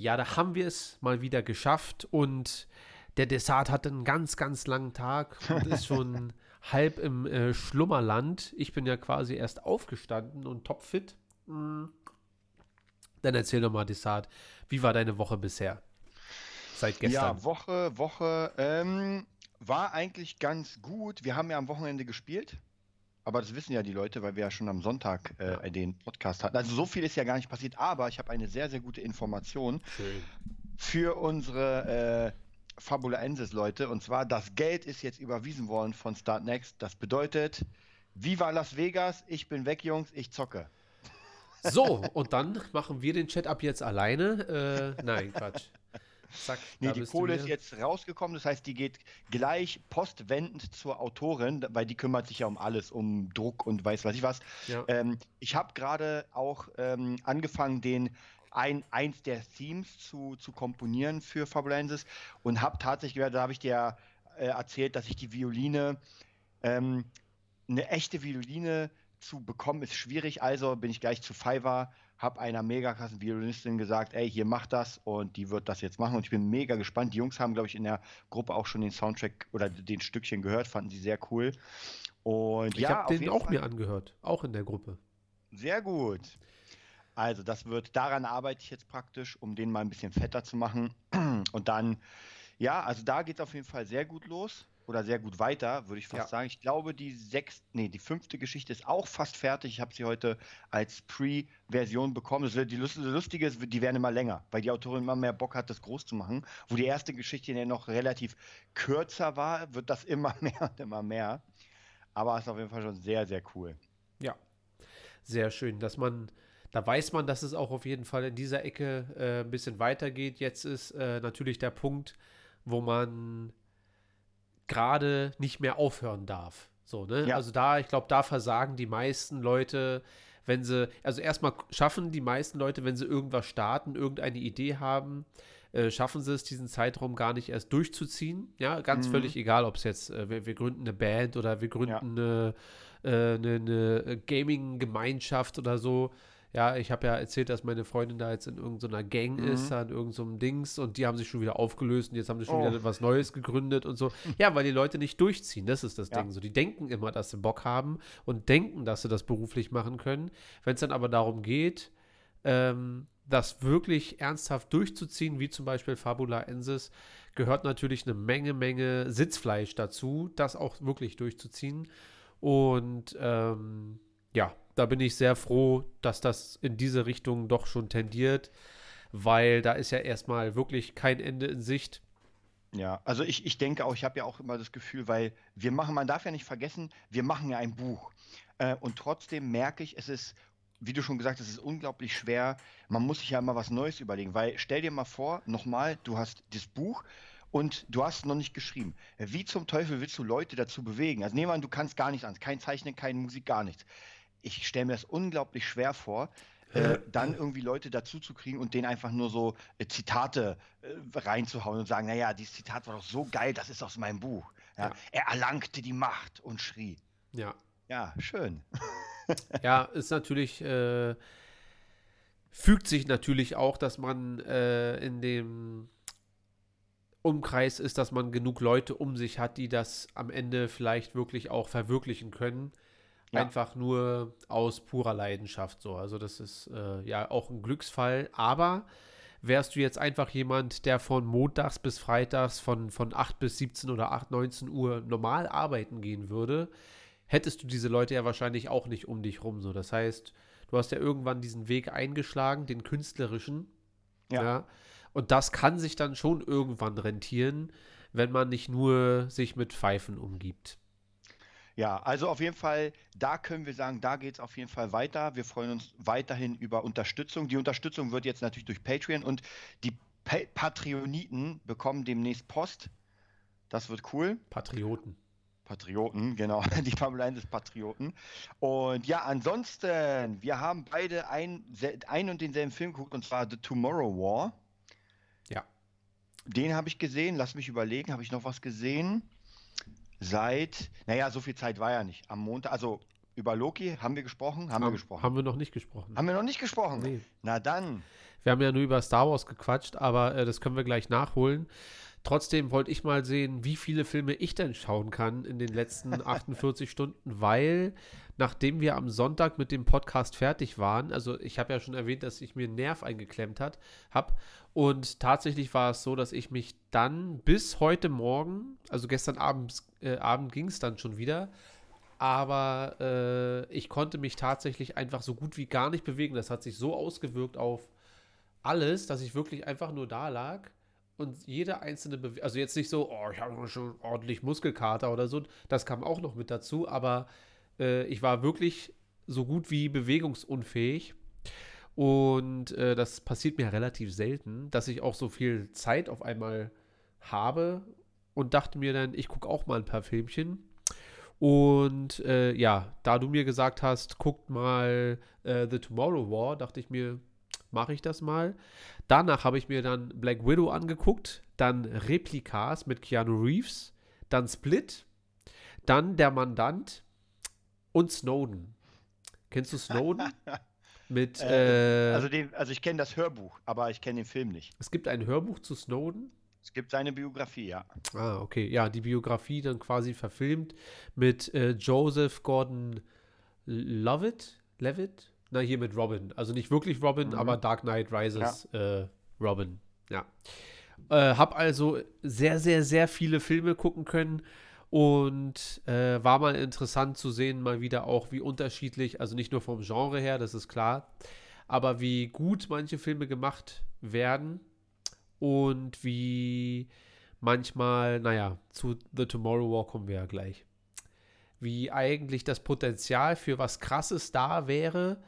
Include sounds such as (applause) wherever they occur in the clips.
Ja, da haben wir es mal wieder geschafft und der Dessert hatte einen ganz, ganz langen Tag und ist schon (laughs) halb im äh, Schlummerland. Ich bin ja quasi erst aufgestanden und topfit. Mm. Dann erzähl doch mal, Dessert, wie war deine Woche bisher? Seit gestern. Ja, Woche, Woche ähm, war eigentlich ganz gut. Wir haben ja am Wochenende gespielt. Aber das wissen ja die Leute, weil wir ja schon am Sonntag äh, den Podcast hatten. Also so viel ist ja gar nicht passiert, aber ich habe eine sehr, sehr gute Information Schön. für unsere äh, Fabulaensis-Leute. Und zwar, das Geld ist jetzt überwiesen worden von Startnext. Das bedeutet, Viva Las Vegas, ich bin weg, Jungs, ich zocke. So, und dann machen wir den Chat ab jetzt alleine. Äh, nein, Quatsch. Zack, nee, die Kohle ist jetzt rausgekommen, das heißt, die geht gleich postwendend zur Autorin, weil die kümmert sich ja um alles, um Druck und weiß was ich was. Ja. Ähm, ich habe gerade auch ähm, angefangen, den ein, eins der Themes zu, zu komponieren für Fabulensis und habe tatsächlich, da habe ich dir äh, erzählt, dass ich die Violine, ähm, eine echte Violine zu bekommen, ist schwierig, also bin ich gleich zu Fiverr habe einer mega krassen Violinistin gesagt, ey, hier mach das und die wird das jetzt machen und ich bin mega gespannt. Die Jungs haben, glaube ich, in der Gruppe auch schon den Soundtrack oder den Stückchen gehört, fanden sie sehr cool. Und ich ja, habe den auch Fall. mir angehört, auch in der Gruppe. Sehr gut. Also, das wird, daran arbeite ich jetzt praktisch, um den mal ein bisschen fetter zu machen. (clears throat) Und dann, ja, also da geht es auf jeden Fall sehr gut los oder sehr gut weiter, würde ich fast ja. sagen. Ich glaube, die sechste, nee, die fünfte Geschichte ist auch fast fertig. Ich habe sie heute als Pre-Version bekommen. Das die Lustige ist, die werden immer länger, weil die Autorin immer mehr Bock hat, das groß zu machen. Wo die erste Geschichte ja noch relativ kürzer war, wird das immer (laughs) mehr und immer mehr. Aber es ist auf jeden Fall schon sehr, sehr cool. Ja, sehr schön, dass man da weiß man, dass es auch auf jeden Fall in dieser Ecke äh, ein bisschen weitergeht. Jetzt ist äh, natürlich der Punkt, wo man gerade nicht mehr aufhören darf. So, ne? Ja. Also da, ich glaube, da versagen die meisten Leute, wenn sie, also erstmal schaffen die meisten Leute, wenn sie irgendwas starten, irgendeine Idee haben, äh, schaffen sie es, diesen Zeitraum gar nicht erst durchzuziehen. Ja, ganz mhm. völlig egal, ob es jetzt, äh, wir, wir, gründen eine Band oder wir gründen ja. eine, äh, eine, eine Gaming-Gemeinschaft oder so. Ja, ich habe ja erzählt, dass meine Freundin da jetzt in irgendeiner Gang mhm. ist, da in irgendeinem Dings und die haben sich schon wieder aufgelöst und jetzt haben sie schon oh. wieder was Neues gegründet und so. Ja, weil die Leute nicht durchziehen, das ist das ja. Ding. So, die denken immer, dass sie Bock haben und denken, dass sie das beruflich machen können. Wenn es dann aber darum geht, ähm, das wirklich ernsthaft durchzuziehen, wie zum Beispiel Fabula Ensis, gehört natürlich eine Menge, Menge Sitzfleisch dazu, das auch wirklich durchzuziehen. Und ähm, ja, da bin ich sehr froh, dass das in diese Richtung doch schon tendiert, weil da ist ja erstmal wirklich kein Ende in Sicht. Ja, also ich, ich denke auch, ich habe ja auch immer das Gefühl, weil wir machen, man darf ja nicht vergessen, wir machen ja ein Buch. Äh, und trotzdem merke ich, es ist, wie du schon gesagt hast, es ist unglaublich schwer. Man muss sich ja immer was Neues überlegen, weil stell dir mal vor, nochmal, du hast das Buch und du hast noch nicht geschrieben. Wie zum Teufel willst du Leute dazu bewegen? Also nehmen wir an, du kannst gar nichts an, kein Zeichnen, keine Musik, gar nichts ich stelle mir das unglaublich schwer vor, äh, dann irgendwie Leute dazu zu kriegen und denen einfach nur so äh, Zitate äh, reinzuhauen und sagen, naja, dieses Zitat war doch so geil, das ist aus meinem Buch. Ja? Ja. Er erlangte die Macht und schrie. Ja. Ja, schön. (laughs) ja, ist natürlich, äh, fügt sich natürlich auch, dass man äh, in dem Umkreis ist, dass man genug Leute um sich hat, die das am Ende vielleicht wirklich auch verwirklichen können. Ja. Einfach nur aus purer Leidenschaft so. Also das ist äh, ja auch ein Glücksfall. Aber wärst du jetzt einfach jemand, der von montags bis freitags von, von 8 bis 17 oder 8, 19 Uhr normal arbeiten gehen würde, hättest du diese Leute ja wahrscheinlich auch nicht um dich rum. So. Das heißt, du hast ja irgendwann diesen Weg eingeschlagen, den künstlerischen. Ja. ja. Und das kann sich dann schon irgendwann rentieren, wenn man nicht nur sich mit Pfeifen umgibt. Ja, also auf jeden Fall, da können wir sagen, da geht es auf jeden Fall weiter. Wir freuen uns weiterhin über Unterstützung. Die Unterstützung wird jetzt natürlich durch Patreon und die pa Patreoniten bekommen demnächst Post. Das wird cool. Patrioten. Patrioten, genau. (laughs) Die Formel 1 ist Patrioten. Und ja, ansonsten, wir haben beide ein, ein und denselben Film geguckt, und zwar The Tomorrow War. Ja. Den habe ich gesehen. Lass mich überlegen, habe ich noch was gesehen? Seit, naja, so viel Zeit war ja nicht. Am Montag, also über Loki haben wir gesprochen? Haben, haben wir gesprochen? Haben wir noch nicht gesprochen. Haben wir noch nicht gesprochen? Nee. Na dann. Wir haben ja nur über Star Wars gequatscht, aber äh, das können wir gleich nachholen. Trotzdem wollte ich mal sehen, wie viele Filme ich denn schauen kann in den letzten (laughs) 48 Stunden, weil nachdem wir am Sonntag mit dem Podcast fertig waren, also ich habe ja schon erwähnt, dass ich mir einen Nerv eingeklemmt habe und tatsächlich war es so, dass ich mich dann bis heute Morgen, also gestern Abend, äh, Abend ging es dann schon wieder, aber äh, ich konnte mich tatsächlich einfach so gut wie gar nicht bewegen. Das hat sich so ausgewirkt auf alles, dass ich wirklich einfach nur da lag und jede einzelne Bewegung, also jetzt nicht so, oh, ich habe schon ordentlich Muskelkater oder so, das kam auch noch mit dazu, aber äh, ich war wirklich so gut wie bewegungsunfähig. Und äh, das passiert mir relativ selten, dass ich auch so viel Zeit auf einmal habe und dachte mir dann, ich gucke auch mal ein paar Filmchen. Und äh, ja, da du mir gesagt hast, guckt mal äh, The Tomorrow War, dachte ich mir, mache ich das mal. Danach habe ich mir dann Black Widow angeguckt, dann Replikas mit Keanu Reeves, dann Split, dann Der Mandant und Snowden. Kennst du Snowden? (laughs) mit, äh, äh, also, den, also ich kenne das Hörbuch, aber ich kenne den Film nicht. Es gibt ein Hörbuch zu Snowden. Es gibt seine Biografie, ja. Ah, okay. Ja, die Biografie dann quasi verfilmt mit äh, Joseph Gordon Lovett, Levitt, na, hier mit Robin. Also nicht wirklich Robin, mhm. aber Dark Knight Rises ja. äh, Robin. Ja. Äh, hab also sehr, sehr, sehr viele Filme gucken können und äh, war mal interessant zu sehen, mal wieder auch, wie unterschiedlich, also nicht nur vom Genre her, das ist klar, aber wie gut manche Filme gemacht werden und wie manchmal, naja, zu The Tomorrow War kommen wir ja gleich. Wie eigentlich das Potenzial für was Krasses da wäre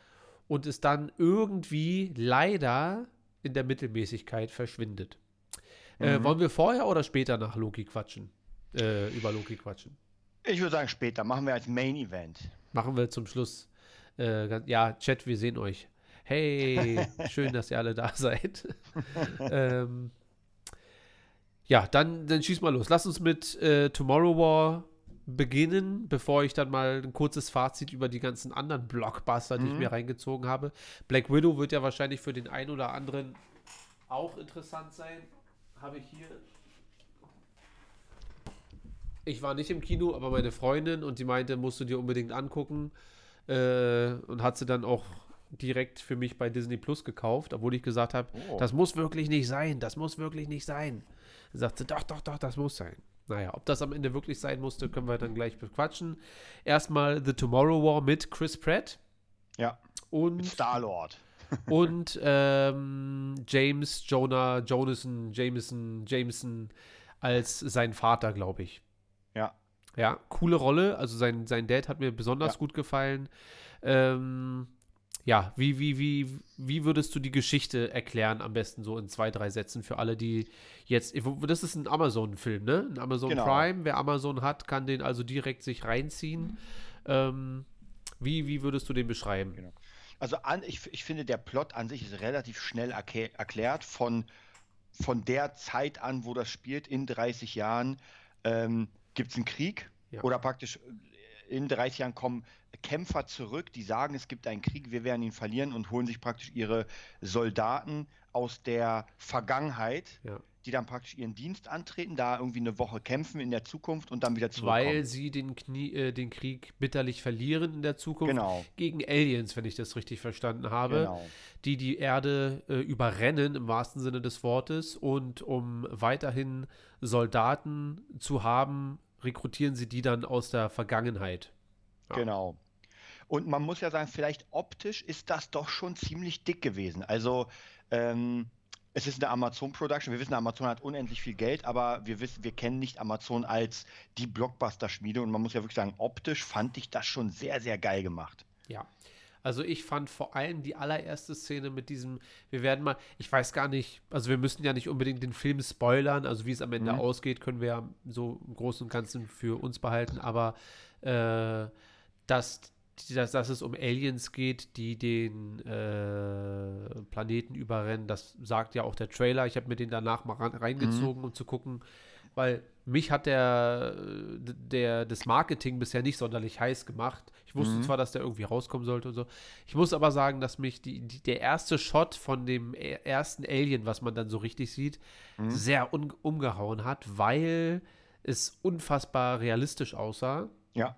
und es dann irgendwie leider in der Mittelmäßigkeit verschwindet. Äh, mhm. Äh, wollen wir vorher oder später nach Loki quatschen? Äh, über Loki quatschen? Ich würde sagen später. Machen wir als Main Event. Machen wir zum Schluss. Äh, ja, Chat, wir sehen euch. Hey, (laughs) schön, dass ihr alle da seid. (laughs) ähm, ja, dann, dann schieß mal los. Lass uns mit äh, Tomorrow War beginnen, bevor ich dann mal ein kurzes Fazit über die ganzen anderen Blockbuster, die mhm. ich mir reingezogen habe. Black Widow wird ja wahrscheinlich für den einen oder anderen auch interessant sein. Habe ich hier. Ich war nicht im Kino, aber meine Freundin und die meinte, musst du dir unbedingt angucken. Äh, und hat sie dann auch direkt für mich bei Disney Plus gekauft, obwohl ich gesagt habe, oh. das muss wirklich nicht sein, das muss wirklich nicht sein. Dann sagt sie, doch, doch, doch, das muss sein. Naja, ob das am Ende wirklich sein musste, können wir dann gleich bequatschen. Erstmal The Tomorrow War mit Chris Pratt. Ja. Und Star-Lord. (laughs) und ähm, James Jonah Jonathan Jameson Jameson als sein Vater, glaube ich. Ja. Ja, coole Rolle. Also sein, sein Dad hat mir besonders ja. gut gefallen. Ähm, ja, wie, wie, wie, wie würdest du die Geschichte erklären, am besten so in zwei, drei Sätzen für alle, die jetzt. Das ist ein Amazon-Film, ne? Ein Amazon genau. Prime. Wer Amazon hat, kann den also direkt sich reinziehen. Ähm, wie, wie würdest du den beschreiben? Genau. Also an, ich, ich finde, der Plot an sich ist relativ schnell erklärt von, von der Zeit an, wo das spielt, in 30 Jahren, ähm, gibt es einen Krieg ja. oder praktisch in 30 Jahren kommen Kämpfer zurück, die sagen, es gibt einen Krieg, wir werden ihn verlieren und holen sich praktisch ihre Soldaten aus der Vergangenheit, ja. die dann praktisch ihren Dienst antreten, da irgendwie eine Woche kämpfen in der Zukunft und dann wieder zurückkommen. Weil sie den, Knie, äh, den Krieg bitterlich verlieren in der Zukunft genau. gegen Aliens, wenn ich das richtig verstanden habe, genau. die die Erde äh, überrennen im wahrsten Sinne des Wortes und um weiterhin Soldaten zu haben, rekrutieren sie die dann aus der Vergangenheit. Ja. Genau. Und man muss ja sagen, vielleicht optisch ist das doch schon ziemlich dick gewesen. Also ähm, es ist eine Amazon-Production. Wir wissen, Amazon hat unendlich viel Geld, aber wir wissen, wir kennen nicht Amazon als die Blockbuster-Schmiede. Und man muss ja wirklich sagen, optisch fand ich das schon sehr, sehr geil gemacht. Ja. Also ich fand vor allem die allererste Szene mit diesem, wir werden mal, ich weiß gar nicht, also wir müssen ja nicht unbedingt den Film spoilern, also wie es am Ende mhm. ausgeht, können wir ja so im Großen und Ganzen für uns behalten, aber äh, dass, dass, dass es um Aliens geht, die den äh, Planeten überrennen, das sagt ja auch der Trailer. Ich habe mir den danach mal reingezogen, mhm. um zu gucken, weil mich hat der, der das Marketing bisher nicht sonderlich heiß gemacht. Ich wusste mhm. zwar, dass der irgendwie rauskommen sollte und so. Ich muss aber sagen, dass mich die, die der erste Shot von dem e, ersten Alien, was man dann so richtig sieht, mhm. sehr umgehauen hat, weil es unfassbar realistisch aussah. Ja.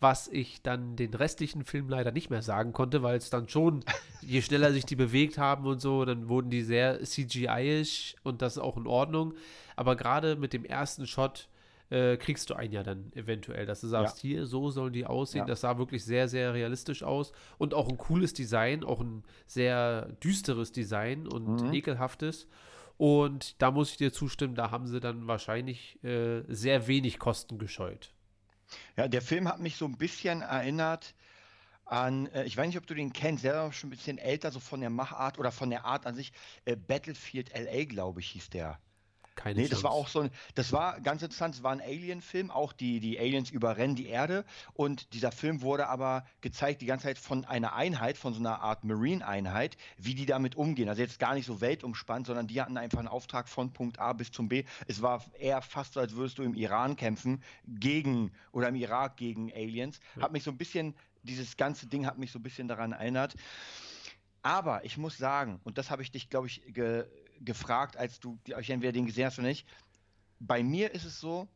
Was ich dann den restlichen Film leider nicht mehr sagen konnte, weil es dann schon, (laughs) je schneller sich die bewegt haben und so, dann wurden die sehr CGI-isch und das ist auch in Ordnung. Aber gerade mit dem ersten Shot äh, kriegst du einen ja dann eventuell, dass du sagst, ja. hier, so sollen die aussehen. Ja. Das sah wirklich sehr, sehr realistisch aus und auch ein cooles Design, auch ein sehr düsteres Design und mhm. ekelhaftes. Und da muss ich dir zustimmen, da haben sie dann wahrscheinlich äh, sehr wenig Kosten gescheut. Ja, der Film hat mich so ein bisschen erinnert an, äh, ich weiß nicht, ob du den kennst, der ist schon ein bisschen älter, so von der Machart oder von der Art an sich. Äh, Battlefield LA, glaube ich, hieß der. Keine nee, das war auch so ein, das war ganz interessant, es war ein Alien-Film, auch die, die Aliens überrennen die Erde und dieser Film wurde aber gezeigt die ganze Zeit von einer Einheit, von so einer Art Marine-Einheit, wie die damit umgehen. Also jetzt gar nicht so weltumspannt, sondern die hatten einfach einen Auftrag von Punkt A bis zum B. Es war eher fast so, als würdest du im Iran kämpfen gegen oder im Irak gegen Aliens. Ja. Hat mich so ein bisschen, dieses ganze Ding hat mich so ein bisschen daran erinnert. Aber ich muss sagen, und das habe ich dich, glaube ich, ge gefragt, als du euch entweder den gesehen hast oder nicht. Bei mir ist es so,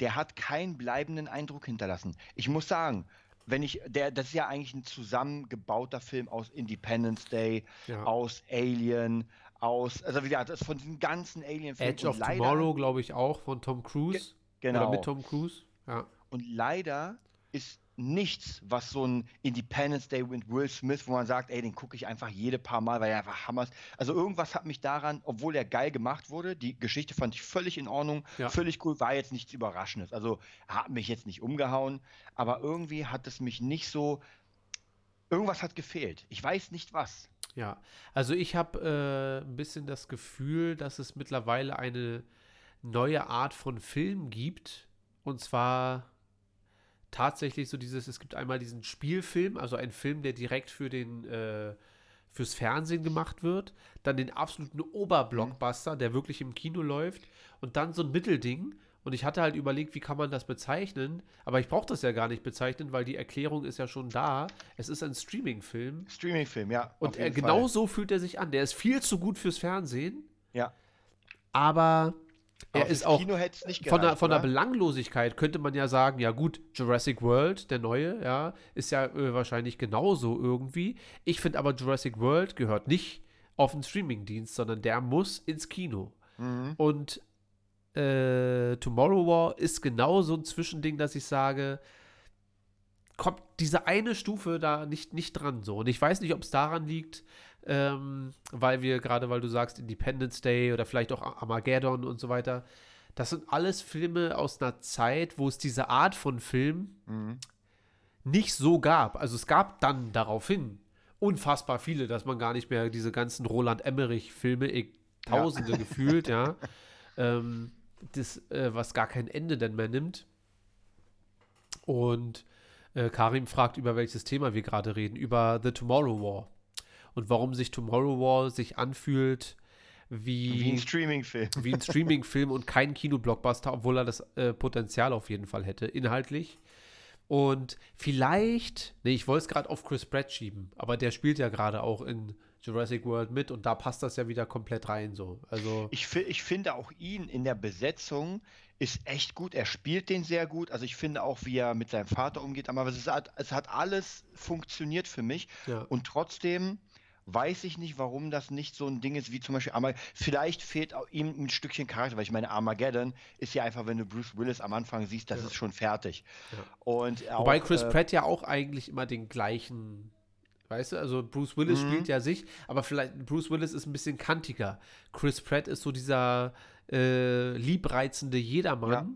der hat keinen bleibenden Eindruck hinterlassen. Ich muss sagen, wenn ich, der, das ist ja eigentlich ein zusammengebauter Film aus Independence Day, ja. aus Alien, aus, also wie gesagt, von diesen ganzen Alien-Filmen. Edge of leider, Tomorrow, glaube ich, auch von Tom Cruise. Ge genau. Oder mit Tom Cruise. Ja. Und leider ist nichts, was so ein Independence Day mit Will Smith, wo man sagt, ey, den gucke ich einfach jede paar Mal, weil er einfach Hammer ist. Also irgendwas hat mich daran, obwohl er geil gemacht wurde, die Geschichte fand ich völlig in Ordnung, ja. völlig cool, war jetzt nichts Überraschendes. Also hat mich jetzt nicht umgehauen, aber irgendwie hat es mich nicht so, irgendwas hat gefehlt. Ich weiß nicht was. Ja, also ich habe äh, ein bisschen das Gefühl, dass es mittlerweile eine neue Art von Film gibt. Und zwar tatsächlich so dieses, es gibt einmal diesen Spielfilm, also ein Film, der direkt für den äh, fürs Fernsehen gemacht wird, dann den absoluten Oberblockbuster, der wirklich im Kino läuft und dann so ein Mittelding. Und ich hatte halt überlegt, wie kann man das bezeichnen, aber ich brauche das ja gar nicht bezeichnen, weil die Erklärung ist ja schon da. Es ist ein Streaming-Film. Streaming-Film, ja. Und er, genau so fühlt er sich an. Der ist viel zu gut fürs Fernsehen. Ja. Aber er ist auch gereicht, von, der, von der Belanglosigkeit könnte man ja sagen, ja gut, Jurassic World, der neue, ja, ist ja äh, wahrscheinlich genauso irgendwie. Ich finde aber Jurassic World gehört nicht auf den Streamingdienst, sondern der muss ins Kino. Mhm. Und äh, Tomorrow War ist genau so ein Zwischending, dass ich sage, kommt diese eine Stufe da nicht, nicht dran so. Und ich weiß nicht, ob es daran liegt, ähm, weil wir gerade, weil du sagst, Independence Day oder vielleicht auch Armageddon und so weiter, das sind alles Filme aus einer Zeit, wo es diese Art von Film mhm. nicht so gab. Also es gab dann daraufhin unfassbar viele, dass man gar nicht mehr diese ganzen Roland Emmerich-Filme, Tausende ja. (laughs) gefühlt, ja, ähm, das, äh, was gar kein Ende denn mehr nimmt. Und äh, Karim fragt, über welches Thema wir gerade reden, über The Tomorrow War und warum sich Tomorrow War sich anfühlt wie, wie ein Streaming-Film. Wie ein Streaming-Film und kein Kino-Blockbuster, obwohl er das äh, Potenzial auf jeden Fall hätte, inhaltlich. Und vielleicht, nee, ich wollte es gerade auf Chris Pratt schieben, aber der spielt ja gerade auch in Jurassic World mit und da passt das ja wieder komplett rein so. Also ich, ich finde auch ihn in der Besetzung ist echt gut. Er spielt den sehr gut. Also ich finde auch, wie er mit seinem Vater umgeht. Aber es hat, es hat alles funktioniert für mich. Ja. Und trotzdem weiß ich nicht, warum das nicht so ein Ding ist wie zum Beispiel Armageddon. Vielleicht fehlt ihm ein Stückchen Charakter, weil ich meine, Armageddon ist ja einfach, wenn du Bruce Willis am Anfang siehst, das ja. ist schon fertig. Ja. Und Wobei Chris äh, Pratt ja auch eigentlich immer den gleichen Weißt du, also Bruce Willis mhm. spielt ja sich, aber vielleicht Bruce Willis ist ein bisschen kantiger. Chris Pratt ist so dieser äh, liebreizende Jedermann, ja.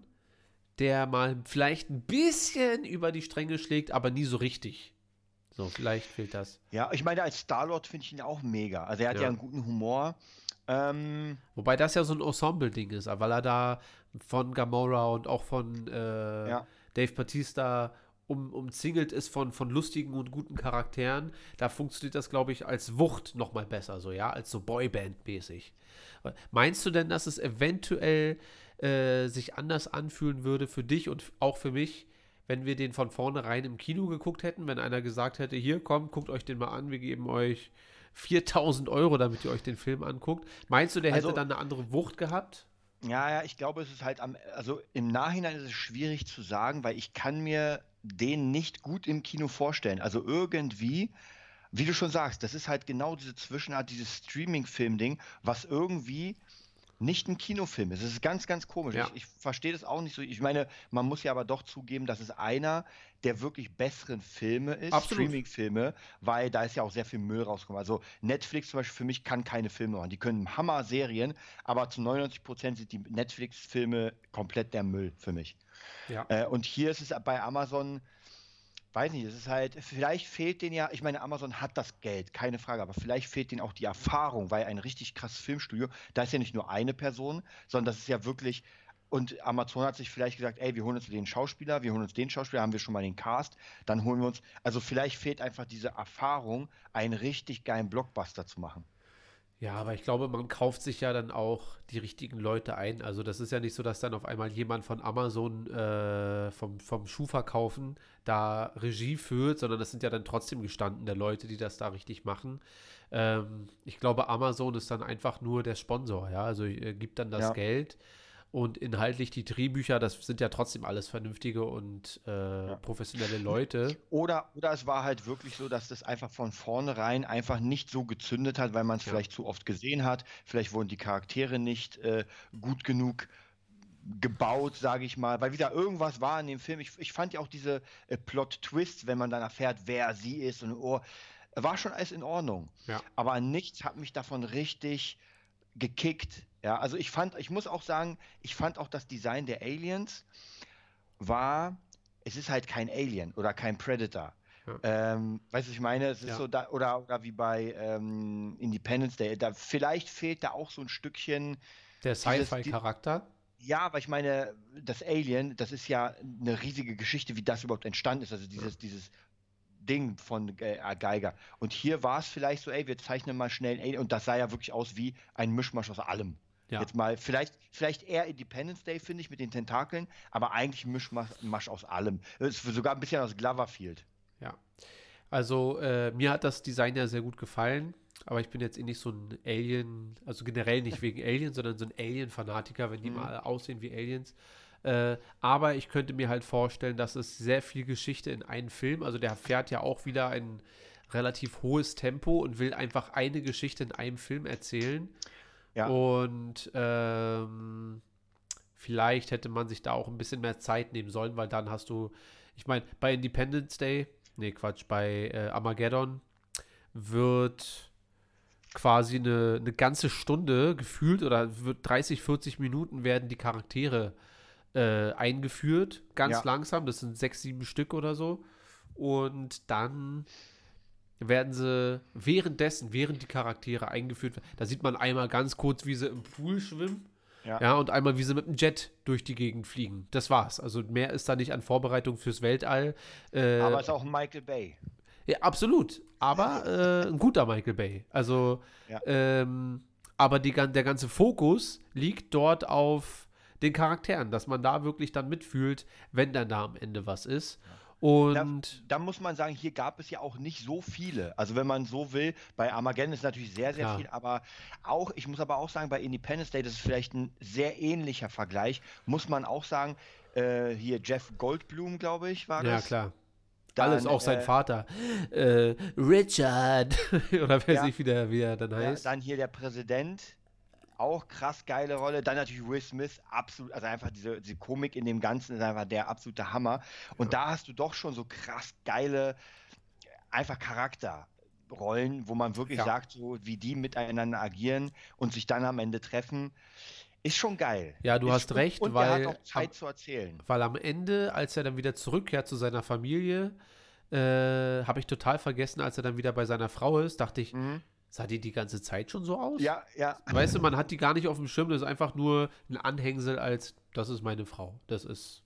der mal vielleicht ein bisschen über die Stränge schlägt, aber nie so richtig. So, vielleicht fehlt das. Ja, ich meine, als Star-Lord finde ich ihn auch mega. Also er hat ja, ja einen guten Humor. Ähm, Wobei das ja so ein Ensemble-Ding ist, weil er da von Gamora und auch von äh, ja. Dave Batista um, umzingelt ist von, von lustigen und guten Charakteren, da funktioniert das, glaube ich, als Wucht noch mal besser, so, ja, als so Boyband-mäßig. Meinst du denn, dass es eventuell äh, sich anders anfühlen würde für dich und auch für mich, wenn wir den von vornherein im Kino geguckt hätten, wenn einer gesagt hätte, hier kommt, guckt euch den mal an, wir geben euch 4000 Euro, damit ihr euch den Film anguckt. Meinst du, der also, hätte dann eine andere Wucht gehabt? Ja, ja, ich glaube, es ist halt am, also im Nachhinein ist es schwierig zu sagen, weil ich kann mir den nicht gut im Kino vorstellen. Also irgendwie, wie du schon sagst, das ist halt genau diese Zwischenart, dieses Streaming-Film-Ding, was irgendwie nicht ein Kinofilm ist. Es ist ganz, ganz komisch. Ja. Ich, ich verstehe das auch nicht so. Ich meine, man muss ja aber doch zugeben, dass es einer der wirklich besseren Filme ist, Streaming-Filme, weil da ist ja auch sehr viel Müll rausgekommen. Also Netflix zum Beispiel für mich kann keine Filme machen. Die können Hammer-Serien, aber zu 99 Prozent sind die Netflix-Filme komplett der Müll für mich. Ja. Äh, und hier ist es bei Amazon weiß nicht, es ist halt, vielleicht fehlt denen ja, ich meine, Amazon hat das Geld, keine Frage, aber vielleicht fehlt denen auch die Erfahrung, weil ein richtig krasses Filmstudio, da ist ja nicht nur eine Person, sondern das ist ja wirklich, und Amazon hat sich vielleicht gesagt, ey, wir holen uns den Schauspieler, wir holen uns den Schauspieler, haben wir schon mal den Cast, dann holen wir uns, also vielleicht fehlt einfach diese Erfahrung, einen richtig geilen Blockbuster zu machen. Ja, aber ich glaube, man kauft sich ja dann auch die richtigen Leute ein. Also das ist ja nicht so, dass dann auf einmal jemand von Amazon äh, vom, vom Schuhverkaufen da Regie führt, sondern das sind ja dann trotzdem gestandene Leute, die das da richtig machen. Ähm, ich glaube, Amazon ist dann einfach nur der Sponsor, ja. Also äh, gibt dann das ja. Geld und inhaltlich die Drehbücher, das sind ja trotzdem alles vernünftige und äh, ja. professionelle Leute. Oder, oder es war halt wirklich so, dass das einfach von vornherein einfach nicht so gezündet hat, weil man es ja. vielleicht zu oft gesehen hat. Vielleicht wurden die Charaktere nicht äh, gut genug gebaut, sage ich mal, weil wieder irgendwas war in dem Film. Ich, ich fand ja auch diese äh, Plot-Twists, wenn man dann erfährt, wer sie ist und oh, war schon alles in Ordnung. Ja. Aber nichts hat mich davon richtig gekickt ja, also ich fand, ich muss auch sagen, ich fand auch das Design der Aliens war, es ist halt kein Alien oder kein Predator. Ja. Ähm, weißt du, ich meine, es ist ja. so da, oder, oder wie bei ähm, Independence Day, da vielleicht fehlt da auch so ein Stückchen der Sci-Fi-Charakter. Ja, weil ich meine, das Alien, das ist ja eine riesige Geschichte, wie das überhaupt entstanden ist. Also dieses, ja. dieses Ding von äh, Geiger. Und hier war es vielleicht so, ey, wir zeichnen mal schnell ein Alien. Und das sah ja wirklich aus wie ein Mischmasch aus allem. Ja. Jetzt mal, vielleicht, vielleicht eher Independence Day, finde ich, mit den Tentakeln, aber eigentlich Mischmasch aus allem. sogar ein bisschen aus Gloverfield. Ja. Also, äh, mir hat das Design ja sehr gut gefallen, aber ich bin jetzt eh nicht so ein Alien, also generell nicht wegen Alien, sondern so ein Alien-Fanatiker, wenn die mhm. mal aussehen wie Aliens. Äh, aber ich könnte mir halt vorstellen, dass es sehr viel Geschichte in einen Film, also der fährt ja auch wieder ein relativ hohes Tempo und will einfach eine Geschichte in einem Film erzählen. Ja. Und ähm, vielleicht hätte man sich da auch ein bisschen mehr Zeit nehmen sollen, weil dann hast du, ich meine, bei Independence Day, nee, Quatsch, bei äh, Armageddon wird quasi eine, eine ganze Stunde gefühlt oder wird 30, 40 Minuten werden die Charaktere äh, eingeführt, ganz ja. langsam, das sind sechs, sieben Stück oder so. Und dann werden sie währenddessen, während die Charaktere eingeführt werden, da sieht man einmal ganz kurz, wie sie im Pool schwimmen. Ja. ja. und einmal, wie sie mit dem Jet durch die Gegend fliegen. Das war's. Also mehr ist da nicht an Vorbereitung fürs Weltall. Äh, Aber es ist auch ein Michael Bay. Ja, absolut. Aber äh, ein guter Michael Bay. Also, ja. ähm, aber die, der ganze Fokus liegt dort auf den Charakteren, dass man da wirklich dann mitfühlt, wenn dann da am Ende was ist. Ja. Und da, da, muss man sagen, hier gab es ja auch nicht so viele. Also wenn man so will, bei Armageddon ist natürlich sehr, sehr Klar. viel, aber auch, ich muss aber auch sagen, bei Independence Day, das ist vielleicht ein sehr ähnlicher Vergleich, muss man auch sagen, äh, hier Jeff Goldblum, glaube ich, war das. Ja, klar. Dann, Alles, auch sein äh, Vater. Äh, Richard. (laughs) Oder wer ja, sich wieder, wie er dann heißt. Ja, dann hier der Präsident, auch krass geile Rolle. Dann natürlich Will Smith, absolut, also einfach diese, diese Komik in dem Ganzen ist einfach der absolute Hammer. Und ja. da hast du doch schon so krass geile, einfach Charakterrollen, wo man wirklich ja. sagt, so wie die miteinander agieren und sich dann am Ende treffen. Ist schon geil. Ja, du ist hast recht, und weil. Er hat auch Zeit am, zu erzählen. Weil am Ende, als er dann wieder zurückkehrt zu seiner Familie, äh, habe ich total vergessen, als er dann wieder bei seiner Frau ist, dachte ich, mhm. Sah die die ganze Zeit schon so aus? Ja, ja. Weißt du, man hat die gar nicht auf dem Schirm, das ist einfach nur ein Anhängsel als, das ist meine Frau. Das ist.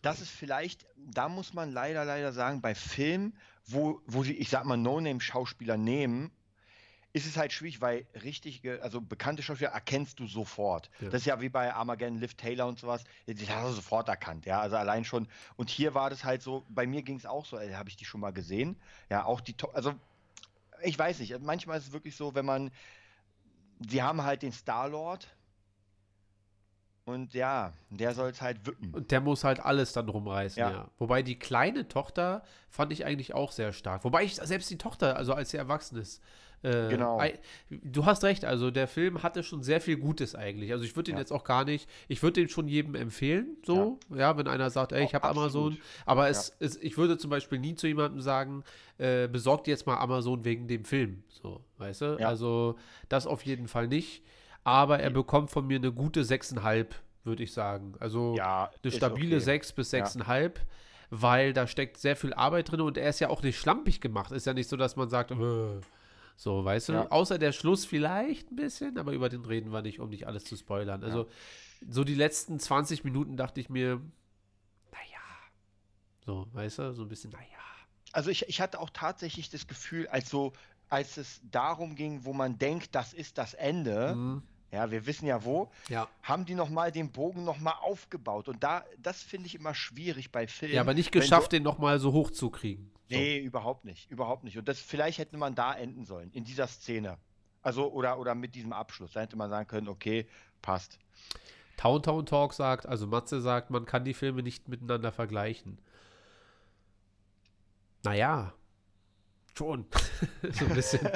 Das ist vielleicht, da muss man leider, leider sagen, bei Filmen, wo, wo sie, ich sag mal, No-Name-Schauspieler nehmen, ist es halt schwierig, weil richtige, also bekannte Schauspieler erkennst du sofort. Ja. Das ist ja wie bei Armageddon, Liv Taylor und sowas, die hast du sofort erkannt, ja, also allein schon. Und hier war das halt so, bei mir ging es auch so, habe ich die schon mal gesehen, ja, auch die, also ich weiß nicht, manchmal ist es wirklich so, wenn man, sie haben halt den Star-Lord, und ja, der soll es halt wippen. Und der muss halt alles dann rumreißen, ja. ja. Wobei die kleine Tochter fand ich eigentlich auch sehr stark. Wobei ich selbst die Tochter, also als sie erwachsen ist, äh, genau. Du hast recht, also der Film hatte schon sehr viel Gutes eigentlich. Also ich würde den ja. jetzt auch gar nicht, ich würde den schon jedem empfehlen, so, ja, ja wenn einer sagt, ey, ich habe Amazon, aber es, ja. es, ich würde zum Beispiel nie zu jemandem sagen, äh, besorgt jetzt mal Amazon wegen dem Film, so, weißt du? Also das auf jeden Fall nicht, aber er bekommt von mir eine gute 6,5, würde ich sagen. Also eine stabile okay. 6 bis 6,5 weil da steckt sehr viel Arbeit drin und er ist ja auch nicht schlampig gemacht. Ist ja nicht so, dass man sagt, äh, so, weißt du? Ja. Außer der Schluss vielleicht ein bisschen, aber über den reden wir nicht, um nicht alles zu spoilern. Also, ja. so die letzten 20 Minuten dachte ich mir, naja. So, weißt du? So ein bisschen, naja. Also, ich, ich hatte auch tatsächlich das Gefühl, als, so, als es darum ging, wo man denkt, das ist das Ende. Mhm ja, wir wissen ja wo, ja. haben die nochmal den Bogen nochmal aufgebaut. Und da, das finde ich immer schwierig bei Filmen. Ja, aber nicht geschafft, so, den nochmal so hoch zu kriegen. So. Nee, überhaupt nicht, überhaupt nicht. Und das vielleicht hätte man da enden sollen, in dieser Szene. Also, oder, oder mit diesem Abschluss. Da hätte man sagen können, okay, passt. Town Town Talk sagt, also Matze sagt, man kann die Filme nicht miteinander vergleichen. Naja, Schon. (laughs) so ein bisschen.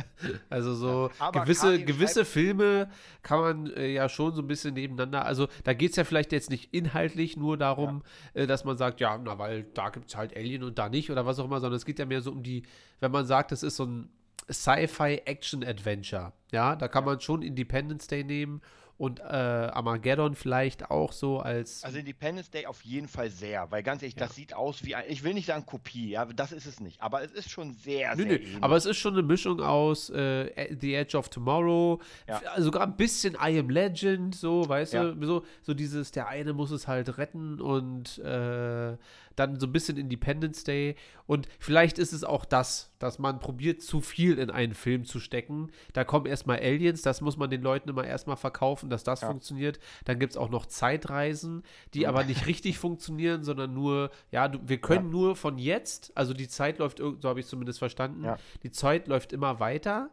Also so Aber gewisse, gewisse Filme kann man äh, ja schon so ein bisschen nebeneinander. Also da geht es ja vielleicht jetzt nicht inhaltlich nur darum, ja. äh, dass man sagt, ja, na, weil da gibt es halt Alien und da nicht oder was auch immer, sondern es geht ja mehr so um die, wenn man sagt, das ist so ein Sci-Fi-Action-Adventure. Ja, da kann man schon Independence Day nehmen und äh, Armageddon vielleicht auch so als. Also Independence Day auf jeden Fall sehr, weil ganz ehrlich, ja. das sieht aus wie ein, ich will nicht sagen Kopie, ja, das ist es nicht, aber es ist schon sehr, nö, sehr. Nö, aber es ist schon eine Mischung aus äh, The Edge of Tomorrow, ja. sogar ein bisschen I Am Legend, so, weißt ja. du, so, so dieses, der eine muss es halt retten und äh, dann so ein bisschen Independence Day. Und vielleicht ist es auch das, dass man probiert, zu viel in einen Film zu stecken. Da kommen erstmal Aliens, das muss man den Leuten immer erstmal verkaufen, dass das ja. funktioniert. Dann gibt es auch noch Zeitreisen, die mhm. aber nicht richtig funktionieren, sondern nur, ja, du, wir können ja. nur von jetzt, also die Zeit läuft, so habe ich zumindest verstanden, ja. die Zeit läuft immer weiter.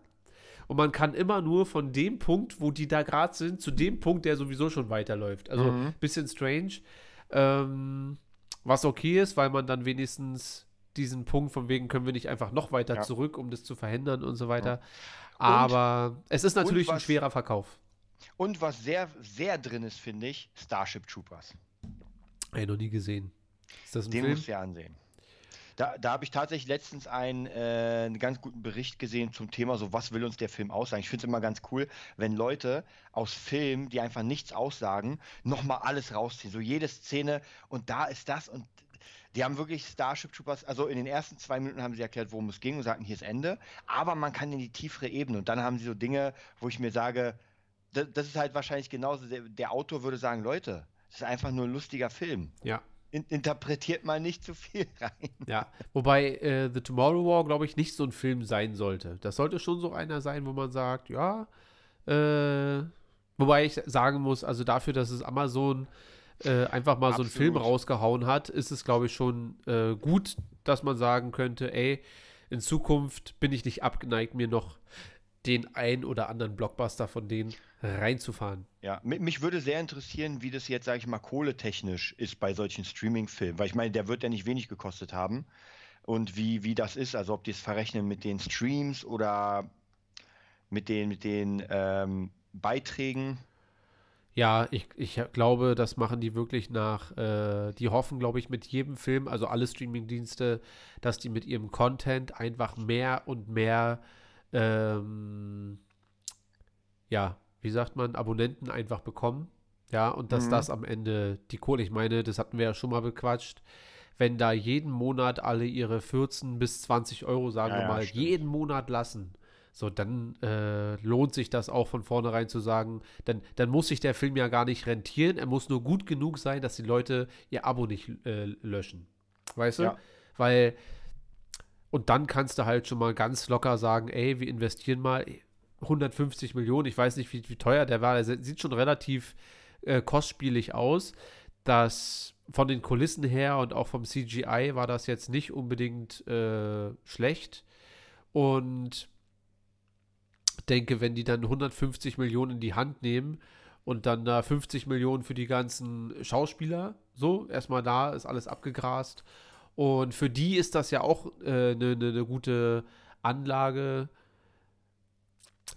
Und man kann immer nur von dem Punkt, wo die da gerade sind, zu dem Punkt, der sowieso schon weiterläuft. Also mhm. bisschen strange. Ähm, was okay ist, weil man dann wenigstens diesen Punkt von wegen können wir nicht einfach noch weiter ja. zurück, um das zu verhindern und so weiter. Ja. Aber und, es ist natürlich was, ein schwerer Verkauf. Und was sehr, sehr drin ist, finde ich, Starship Troopers. Ey, noch nie gesehen. Ist das ein Den Film? musst du ja ansehen. Da, da habe ich tatsächlich letztens einen, äh, einen ganz guten Bericht gesehen zum Thema, so was will uns der Film aussagen. Ich finde es immer ganz cool, wenn Leute aus Filmen, die einfach nichts aussagen, nochmal alles rausziehen. So jede Szene und da ist das und die haben wirklich Starship Troopers, also in den ersten zwei Minuten haben sie erklärt, worum es ging und sagten, hier ist Ende. Aber man kann in die tiefere Ebene und dann haben sie so Dinge, wo ich mir sage, das, das ist halt wahrscheinlich genauso, der, der Autor würde sagen, Leute, das ist einfach nur ein lustiger Film. Ja in, interpretiert mal nicht zu viel (laughs) rein. Ja, wobei äh, The Tomorrow War, glaube ich, nicht so ein Film sein sollte. Das sollte schon so einer sein, wo man sagt, ja, äh, wobei ich sagen muss, also dafür, dass es Amazon äh, einfach mal Absolut. so einen Film rausgehauen hat, ist es, glaube ich, schon äh, gut, dass man sagen könnte, ey, in Zukunft bin ich nicht abgeneigt, mir noch den ein oder anderen Blockbuster von denen reinzufahren. Ja, mich würde sehr interessieren, wie das jetzt, sage ich mal, kohletechnisch ist bei solchen Streaming-Filmen, weil ich meine, der wird ja nicht wenig gekostet haben. Und wie, wie das ist, also ob die es verrechnen mit den Streams oder mit den, mit den ähm, Beiträgen. Ja, ich, ich glaube, das machen die wirklich nach, äh, die hoffen, glaube ich, mit jedem Film, also alle Streaming-Dienste, dass die mit ihrem Content einfach mehr und mehr ähm, ja, wie sagt man, Abonnenten einfach bekommen. Ja, und dass mhm. das am Ende die Kohle, ich meine, das hatten wir ja schon mal bequatscht, wenn da jeden Monat alle ihre 14 bis 20 Euro, sagen ja, wir mal, ja, jeden Monat lassen, so, dann äh, lohnt sich das auch von vornherein zu sagen, dann, dann muss sich der Film ja gar nicht rentieren, er muss nur gut genug sein, dass die Leute ihr Abo nicht äh, löschen. Weißt du? Ja. Weil und dann kannst du halt schon mal ganz locker sagen, ey, wir investieren mal 150 Millionen. Ich weiß nicht, wie, wie teuer der war. Der sieht schon relativ äh, kostspielig aus. Das von den Kulissen her und auch vom CGI war das jetzt nicht unbedingt äh, schlecht. Und denke, wenn die dann 150 Millionen in die Hand nehmen und dann da 50 Millionen für die ganzen Schauspieler, so, erstmal da ist alles abgegrast. Und für die ist das ja auch eine äh, ne, ne, ne gute Anlage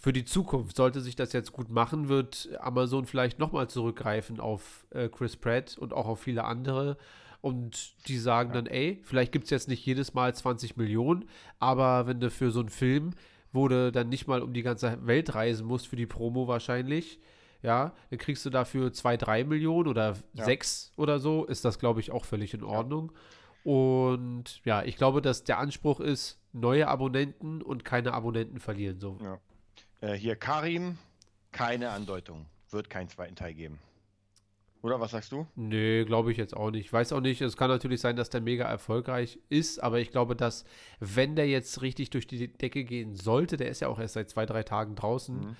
für die Zukunft. Sollte sich das jetzt gut machen, wird Amazon vielleicht nochmal zurückgreifen auf äh, Chris Pratt und auch auf viele andere. Und die sagen ja. dann, ey, vielleicht gibt es jetzt nicht jedes Mal 20 Millionen, aber wenn du für so einen Film, wo du dann nicht mal um die ganze Welt reisen musst für die Promo wahrscheinlich, ja, dann kriegst du dafür 2, 3 Millionen oder ja. 6 oder so, ist das, glaube ich, auch völlig in Ordnung. Ja. Und ja, ich glaube, dass der Anspruch ist, neue Abonnenten und keine Abonnenten verlieren. So. Ja. Äh, hier Karim, keine Andeutung. Wird keinen zweiten Teil geben. Oder was sagst du? Nee, glaube ich jetzt auch nicht. Ich weiß auch nicht, es kann natürlich sein, dass der mega erfolgreich ist, aber ich glaube, dass, wenn der jetzt richtig durch die Decke gehen sollte, der ist ja auch erst seit zwei, drei Tagen draußen, mhm.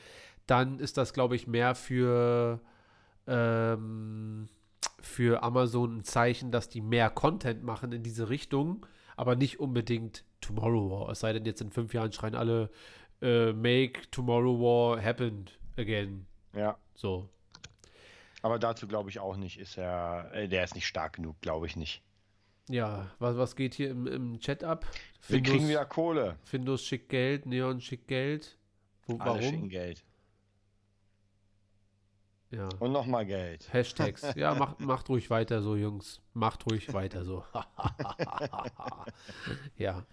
dann ist das, glaube ich, mehr für, ähm, für Amazon ein Zeichen, dass die mehr Content machen in diese Richtung, aber nicht unbedingt Tomorrow War. Es sei denn, jetzt in fünf Jahren schreien alle, äh, make Tomorrow War happen again. Ja. So. Aber dazu glaube ich auch nicht, ist er, äh, der ist nicht stark genug, glaube ich nicht. Ja, was, was geht hier im, im Chat ab? Wir Findus, kriegen wieder Kohle. Findus schickt Geld, Neon schickt Geld. Wo, Alle warum? schicken Geld. Ja. Und nochmal Geld. Hashtags. (laughs) Ja, macht, macht ruhig weiter so, Jungs. Macht ruhig weiter so. (laughs) ja.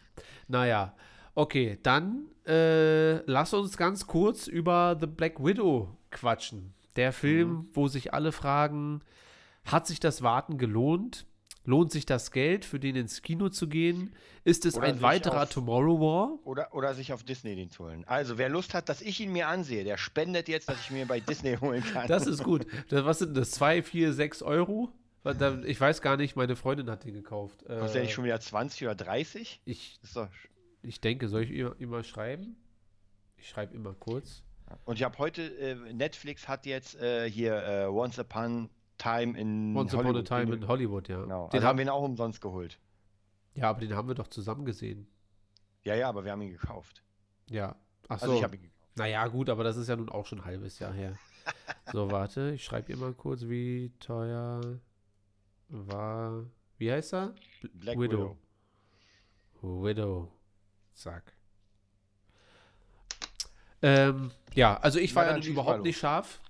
Naja. Okay, dann äh, lass uns ganz kurz über The Black Widow quatschen. Der Film, mhm. wo sich alle fragen, hat sich das Warten gelohnt? Lohnt sich das Geld, für den ins Kino zu gehen? Ist es oder ein weiterer auf, Tomorrow War? Oder, oder sich auf Disney den zu holen. Also, wer Lust hat, dass ich ihn mir ansehe, der spendet jetzt, dass ich mir bei Disney (laughs) holen kann. Das ist gut. Was sind das? Zwei, vier, sechs Euro? Ich weiß gar nicht, meine Freundin hat den gekauft. Kostet der nicht schon wieder 20 oder 30? Ich, ich denke, soll ich ihm mal schreiben? Ich schreibe immer kurz. Und ich habe heute, äh, Netflix hat jetzt äh, hier äh, Once Upon Time in Once Hollywood. Upon a Time in Hollywood, ja. Genau. Den also haben wir ihn auch umsonst geholt. Ja, aber den haben wir doch zusammen gesehen. Ja, ja, aber wir haben ihn gekauft. Ja. Ach also so. Also ich habe ihn gekauft. Naja, gut, aber das ist ja nun auch schon ein halbes Jahr her. (laughs) so, warte, ich schreibe hier mal kurz, wie teuer war. Wie heißt er? Black Widow. Widow. Widow. Zack. Ähm, ja, also ich war ja überhaupt nicht scharf,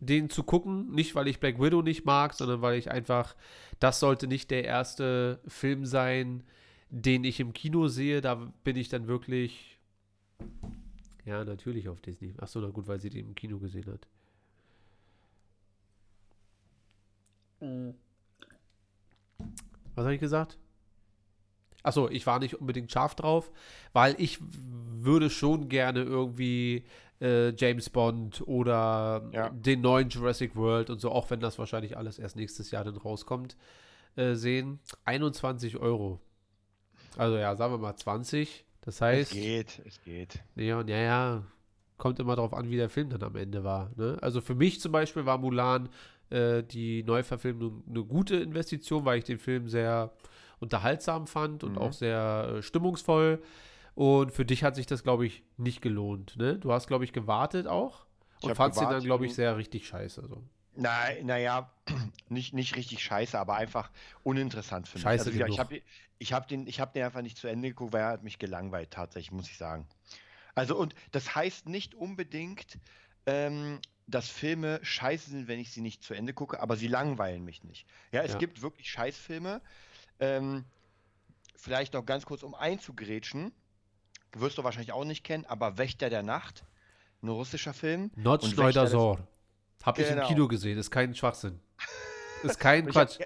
den zu gucken. Nicht, weil ich Black Widow nicht mag, sondern weil ich einfach, das sollte nicht der erste Film sein, den ich im Kino sehe. Da bin ich dann wirklich, ja, natürlich auf Disney. Achso, na gut, weil sie den im Kino gesehen hat. Was habe ich gesagt? Achso, ich war nicht unbedingt scharf drauf, weil ich würde schon gerne irgendwie äh, James Bond oder ja. den neuen Jurassic World und so, auch wenn das wahrscheinlich alles erst nächstes Jahr dann rauskommt, äh, sehen. 21 Euro. Also ja, sagen wir mal 20. Das heißt. Es geht, es geht. Ja, ja, ja. Kommt immer darauf an, wie der Film dann am Ende war. Ne? Also für mich zum Beispiel war Mulan äh, die Neuverfilmung eine gute Investition, weil ich den Film sehr unterhaltsam fand und mhm. auch sehr äh, stimmungsvoll. Und für dich hat sich das, glaube ich, nicht gelohnt. Ne? Du hast, glaube ich, gewartet auch und fandst den dann, glaube ich, sehr richtig scheiße. So. Nein, naja, (clears throat) nicht, nicht richtig scheiße, aber einfach uninteressant für mich. Scheiße also, ich habe ich hab den, hab den einfach nicht zu Ende geguckt, weil er hat mich gelangweilt, tatsächlich, muss ich sagen. Also, und das heißt nicht unbedingt, ähm, dass Filme scheiße sind, wenn ich sie nicht zu Ende gucke, aber sie langweilen mich nicht. Ja, es ja. gibt wirklich Scheißfilme, ähm, vielleicht noch ganz kurz, um einzugrätschen. Wirst du wahrscheinlich auch nicht kennen, aber Wächter der Nacht, ein russischer Film. Notschneider Hab ich im genau. Kino gesehen, ist kein Schwachsinn. (laughs) Ist kein Quatsch.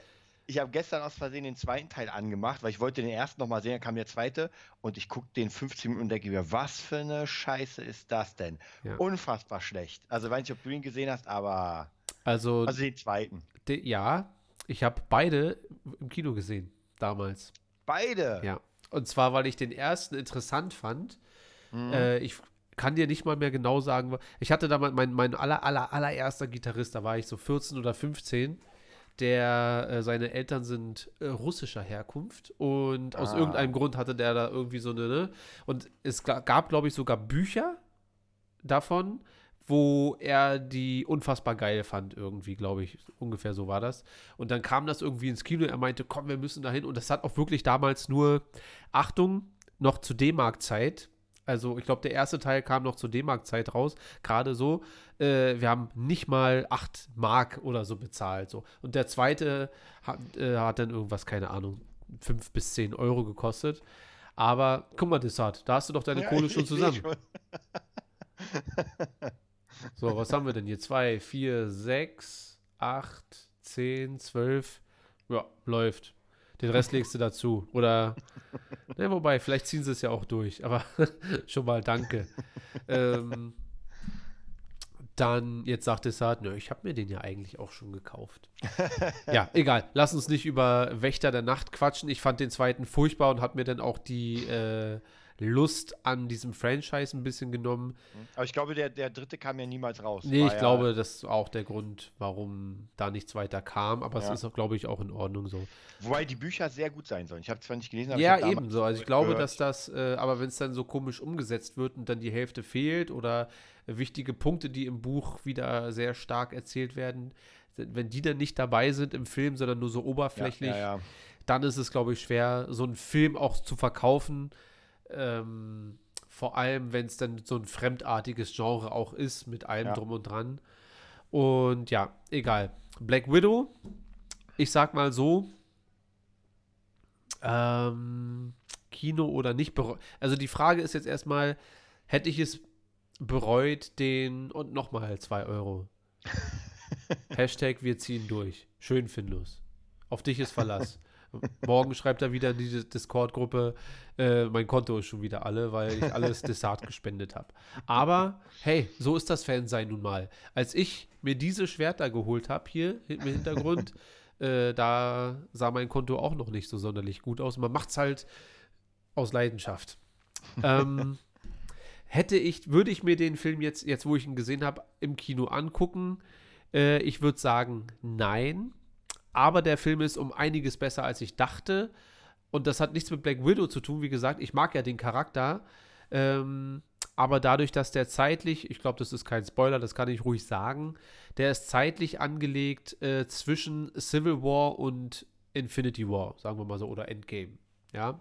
Ich habe gestern aus Versehen den zweiten Teil angemacht, weil ich wollte den ersten nochmal sehen, dann kam der zweite und ich gucke den 15 Minuten und denke mir, was für eine Scheiße ist das denn? Ja. Unfassbar schlecht. Also weiß nicht, ob du ihn gesehen hast, aber also, also den zweiten. De, ja, ich habe beide im Kino gesehen damals. Beide? Ja. Und zwar, weil ich den ersten interessant fand. Mhm. Äh, ich kann dir nicht mal mehr genau sagen. Ich hatte damals mein, mein aller, aller, allererster Gitarrist, da war ich so 14 oder 15 der äh, seine Eltern sind äh, russischer Herkunft und ah. aus irgendeinem Grund hatte der da irgendwie so eine, ne? Und es gab, glaube ich, sogar Bücher davon, wo er die unfassbar geil fand, irgendwie, glaube ich. Ungefähr so war das. Und dann kam das irgendwie ins Kino. Er meinte, komm, wir müssen dahin. Und das hat auch wirklich damals nur, Achtung, noch zu D-Mark-Zeit. Also, ich glaube, der erste Teil kam noch zur D-Mark-Zeit raus, gerade so. Äh, wir haben nicht mal 8 Mark oder so bezahlt. So. Und der zweite hat, äh, hat dann irgendwas, keine Ahnung, 5 bis 10 Euro gekostet. Aber guck mal, Dessart, da hast du doch deine ja, Kohle schon zusammen. Schon. (laughs) so, was haben wir denn hier? 2, 4, 6, 8, 10, 12. Ja, läuft. Den Rest legst du dazu. Oder, ne, wobei, vielleicht ziehen sie es ja auch durch. Aber (laughs) schon mal danke. ähm, dann, jetzt sagt es halt, nö, ich habe mir den ja eigentlich auch schon gekauft. (laughs) ja, egal. Lass uns nicht über Wächter der Nacht quatschen. Ich fand den zweiten furchtbar und hat mir dann auch die äh, Lust an diesem Franchise ein bisschen genommen. Aber ich glaube, der, der dritte kam ja niemals raus. Nee, ich ja glaube, das ist auch der Grund, warum da nichts weiter kam. Aber ja. es ist auch, glaube ich, auch in Ordnung so. Wobei die Bücher sehr gut sein sollen. Ich habe zwar nicht gelesen, aber Ja, ebenso. Also ich glaube, gehört. dass das, äh, aber wenn es dann so komisch umgesetzt wird und dann die Hälfte fehlt oder wichtige Punkte, die im Buch wieder sehr stark erzählt werden, wenn die dann nicht dabei sind im Film, sondern nur so oberflächlich, ja, dann ist es, glaube ich, schwer, so einen Film auch zu verkaufen ähm, vor allem, wenn es dann so ein fremdartiges Genre auch ist, mit allem ja. drum und dran. Und ja, egal. Black Widow, ich sag mal so, ähm, Kino oder nicht bereut. Also die Frage ist jetzt erstmal, hätte ich es bereut, den und nochmal 2 Euro. (laughs) Hashtag wir ziehen durch. Schön Findus. Auf dich ist Verlass. (laughs) Morgen schreibt er wieder in die Discord-Gruppe, äh, mein Konto ist schon wieder alle, weil ich alles (laughs) Dessert gespendet habe. Aber hey, so ist das Fansein nun mal. Als ich mir diese Schwerter geholt habe, hier im Hintergrund, äh, da sah mein Konto auch noch nicht so sonderlich gut aus. Man macht es halt aus Leidenschaft. ähm, hätte ich, würde ich mir den Film jetzt, jetzt wo ich ihn gesehen habe, im Kino angucken? Äh, ich würde sagen, nein. Aber der Film ist um einiges besser, als ich dachte. Und das hat nichts mit Black Widow zu tun. Wie gesagt, ich mag ja den Charakter. Ähm, aber dadurch, dass der zeitlich, ich glaube, das ist kein Spoiler, das kann ich ruhig sagen, der ist zeitlich angelegt äh, zwischen Civil War und Infinity War, sagen wir mal so, oder Endgame. Ja.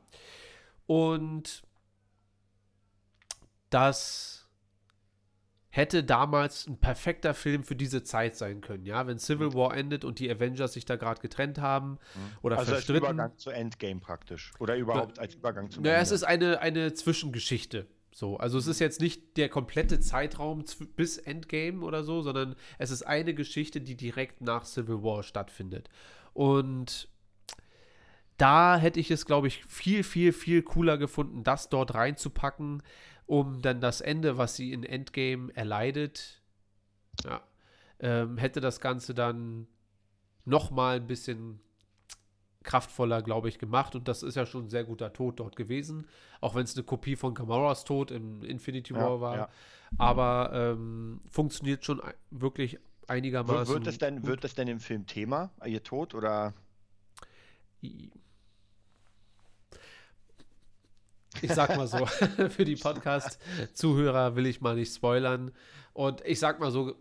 Und das hätte damals ein perfekter Film für diese Zeit sein können, ja, wenn Civil mhm. War endet und die Avengers sich da gerade getrennt haben mhm. oder also verstritten. als Übergang zu Endgame praktisch oder überhaupt Na, als Übergang zu. Ja, es ist eine, eine Zwischengeschichte. So, also es ist jetzt nicht der komplette Zeitraum bis Endgame oder so, sondern es ist eine Geschichte, die direkt nach Civil War stattfindet. Und da hätte ich es, glaube ich, viel, viel, viel cooler gefunden, das dort reinzupacken um dann das Ende, was sie in Endgame erleidet, ja, ähm, hätte das Ganze dann noch mal ein bisschen kraftvoller, glaube ich, gemacht. Und das ist ja schon ein sehr guter Tod dort gewesen. Auch wenn es eine Kopie von Gamoras Tod im Infinity War ja, war. Ja. Aber ähm, funktioniert schon wirklich einigermaßen. Wird es, denn, wird es denn im Film Thema, ihr Tod, oder? Ich sag mal so, (laughs) für die Podcast-Zuhörer will ich mal nicht spoilern. Und ich sag mal so,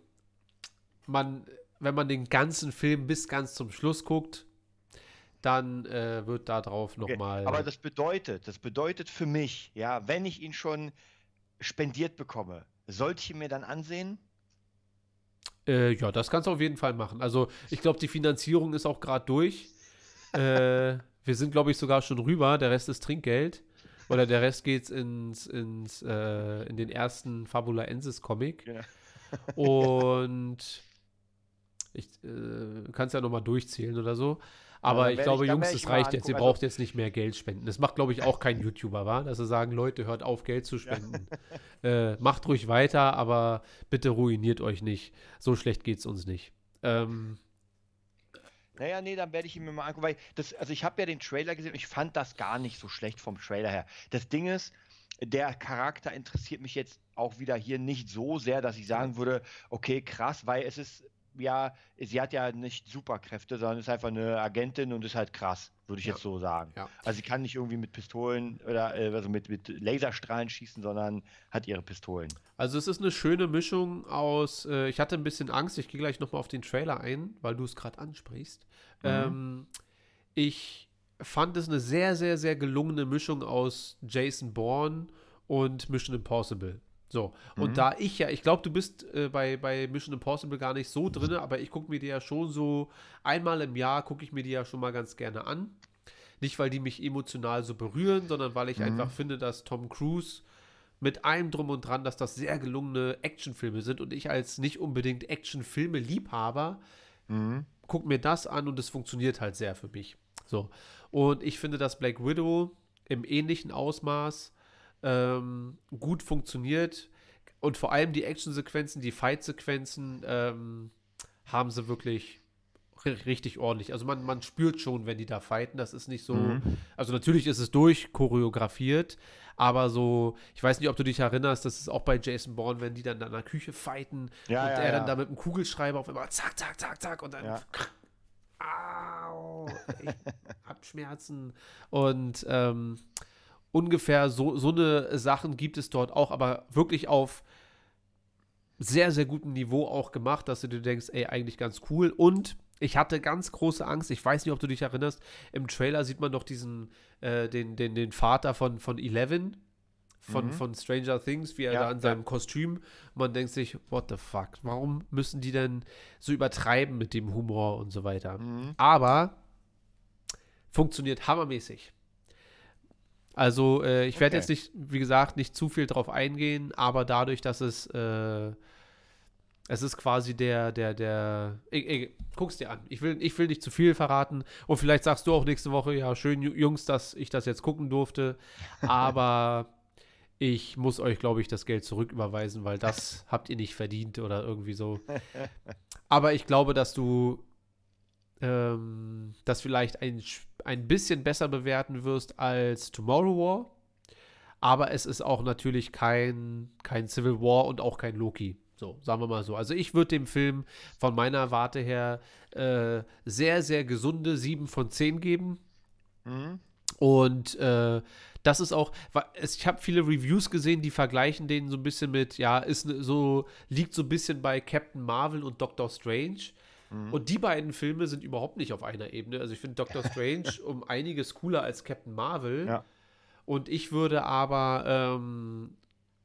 man, wenn man den ganzen Film bis ganz zum Schluss guckt, dann äh, wird da drauf nochmal. Okay. Aber das bedeutet, das bedeutet für mich, ja, wenn ich ihn schon spendiert bekomme, sollte ich ihn mir dann ansehen? Äh, ja, das kannst du auf jeden Fall machen. Also ich glaube, die Finanzierung ist auch gerade durch. äh, wir sind, glaube ich, sogar schon rüber. Der Rest ist Trinkgeld. Oder der Rest geht ins, ins, äh, in den ersten Fabula Ensis Comic. Ja. (laughs) Und ich äh, kann es ja nochmal durchzählen oder so. Aber ja, ich glaube, ich, Jungs, das reicht jetzt. Ihr also braucht jetzt nicht mehr Geld spenden. Das macht, glaube ich, auch kein YouTuber, wa? Dass sie sagen, Leute, hört auf, Geld zu spenden. Ja. (laughs) Äh, macht ruhig weiter, aber bitte ruiniert euch nicht. So schlecht geht es uns nicht. Ähm, naja, nee, dann werde ich ihn mir mal angucken, weil das, also ich habe ja den Trailer gesehen und ich fand das gar nicht so schlecht vom Trailer her. Das Ding ist, der Charakter interessiert mich jetzt auch wieder hier nicht so sehr, dass ich sagen würde, okay, krass, weil es ist ja, sie hat ja nicht Superkräfte, sondern ist einfach eine Agentin und ist halt krass, würde ich ja. jetzt so sagen. Ja. Also sie kann nicht irgendwie mit Pistolen oder äh, also mit, mit Laserstrahlen schießen, sondern hat ihre Pistolen. Also es ist eine schöne Mischung aus, äh, ich hatte ein bisschen Angst, ich gehe gleich nochmal auf den Trailer ein, weil du es gerade ansprichst. Mhm. Ähm, ich fand es eine sehr, sehr, sehr gelungene Mischung aus Jason Bourne und Mission Impossible. So, und mhm. da ich ja, ich glaube, du bist äh, bei, bei Mission Impossible gar nicht so drin, aber ich gucke mir die ja schon so einmal im Jahr, gucke ich mir die ja schon mal ganz gerne an. Nicht, weil die mich emotional so berühren, sondern weil ich mhm. einfach finde, dass Tom Cruise mit allem drum und dran, dass das sehr gelungene Actionfilme sind und ich als nicht unbedingt Actionfilme-Liebhaber mhm. gucke mir das an und es funktioniert halt sehr für mich. So, und ich finde, dass Black Widow im ähnlichen Ausmaß ähm, gut funktioniert. Und vor allem die Actionsequenzen, die Fight-Sequenzen ähm, haben sie wirklich richtig ordentlich. Also man, man spürt schon, wenn die da fighten, das ist nicht so, mhm. also natürlich ist es durchchoreografiert, aber so, ich weiß nicht, ob du dich erinnerst, das ist auch bei Jason Bourne, wenn die dann in der Küche fighten ja, und ja, er ja. dann da mit einem Kugelschreiber auf einmal zack, zack, zack, zack und dann au, ich hab Schmerzen und ähm, ungefähr so, so eine Sachen gibt es dort auch, aber wirklich auf sehr, sehr gutem Niveau auch gemacht, dass du dir denkst, ey, eigentlich ganz cool. Und ich hatte ganz große Angst, ich weiß nicht, ob du dich erinnerst, im Trailer sieht man doch diesen, äh, den, den, den Vater von, von Eleven, von, mhm. von Stranger Things, wie er ja, da in seinem ja. Kostüm. Man denkt sich, what the fuck, warum müssen die denn so übertreiben mit dem Humor und so weiter? Mhm. Aber funktioniert hammermäßig. Also äh, ich werde okay. jetzt nicht, wie gesagt, nicht zu viel drauf eingehen, aber dadurch, dass es äh, es ist quasi der, der, der. Ich, ich, guck's dir an. Ich will, ich will nicht zu viel verraten. Und vielleicht sagst du auch nächste Woche, ja, schön, Jungs, dass ich das jetzt gucken durfte. (laughs) Aber ich muss euch, glaube ich, das Geld zurücküberweisen, weil das habt ihr nicht verdient oder irgendwie so. (laughs) Aber ich glaube, dass du ähm, das vielleicht ein, ein bisschen besser bewerten wirst als Tomorrow War. Aber es ist auch natürlich kein, kein Civil War und auch kein Loki. So, sagen wir mal so. Also ich würde dem Film von meiner Warte her äh, sehr, sehr gesunde 7 von 10 geben. Mhm. Und äh, das ist auch, ich habe viele Reviews gesehen, die vergleichen den so ein bisschen mit, ja, ist ne, so, liegt so ein bisschen bei Captain Marvel und Doctor Strange. Mhm. Und die beiden Filme sind überhaupt nicht auf einer Ebene. Also ich finde Doctor (laughs) Strange um einiges cooler als Captain Marvel. Ja. Und ich würde aber ähm,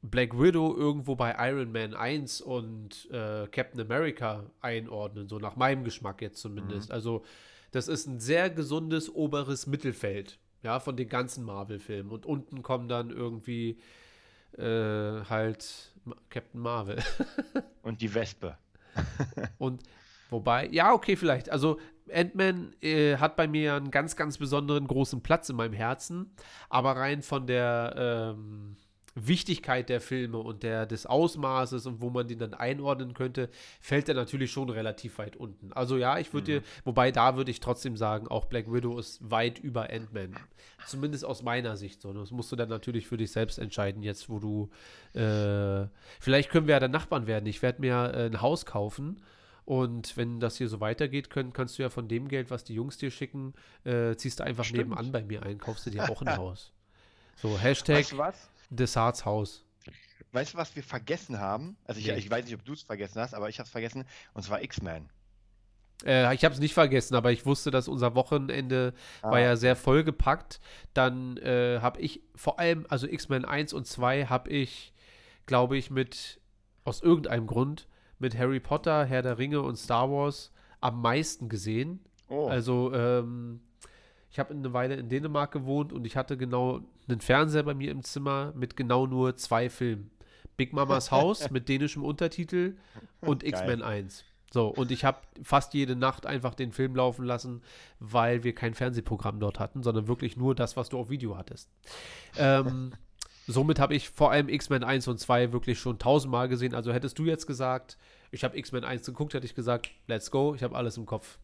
Black Widow irgendwo bei Iron Man 1 und äh, Captain America einordnen, so nach meinem Geschmack jetzt zumindest. Mhm. Also das ist ein sehr gesundes oberes Mittelfeld, ja, von den ganzen Marvel-Filmen. Und unten kommen dann irgendwie äh, halt Captain Marvel. (laughs) und die Wespe. und Wobei, ja, okay, vielleicht. Also Ant-Man äh, hat bei mir einen ganz, ganz besonderen großen Platz in meinem Herzen. Aber rein von der ähm, Wichtigkeit der Filme und der, des Ausmaßes und wo man den dann einordnen könnte, fällt er natürlich schon relativ weit unten. Also ja, ich würde mhm. dir, wobei da würde ich trotzdem sagen, auch Black Widow ist weit über Ant-Man. Zumindest aus meiner Sicht so. Das musst du dann natürlich für dich selbst entscheiden, jetzt wo du, äh, vielleicht können wir ja dann Nachbarn werden. Ich werde mir äh, ein Haus kaufen und wenn das hier so weitergeht, können, kannst du ja von dem Geld, was die Jungs dir schicken, äh, ziehst du einfach Stimmt. nebenan bei mir ein, kaufst du dir auch ein (laughs) Haus. So, Hashtag weißt du was? Desarts Haus. Weißt du, was wir vergessen haben? Also ich, ja. ich weiß nicht, ob du es vergessen hast, aber ich habe es vergessen, und zwar X-Men. Äh, ich habe es nicht vergessen, aber ich wusste, dass unser Wochenende ah. war ja sehr vollgepackt. Dann äh, habe ich vor allem, also X-Men 1 und 2 habe ich, glaube ich, mit aus irgendeinem Grund mit Harry Potter, Herr der Ringe und Star Wars am meisten gesehen. Oh. Also, ähm, ich habe eine Weile in Dänemark gewohnt und ich hatte genau einen Fernseher bei mir im Zimmer mit genau nur zwei Filmen. Big Mamas Haus (laughs) mit dänischem Untertitel und X-Men 1. So, und ich habe fast jede Nacht einfach den Film laufen lassen, weil wir kein Fernsehprogramm dort hatten, sondern wirklich nur das, was du auf Video hattest. Ähm, (laughs) somit habe ich vor allem X-Men 1 und 2 wirklich schon tausendmal gesehen. Also hättest du jetzt gesagt, ich habe X-Men 1 geguckt, hätte ich gesagt, let's go, ich habe alles im Kopf.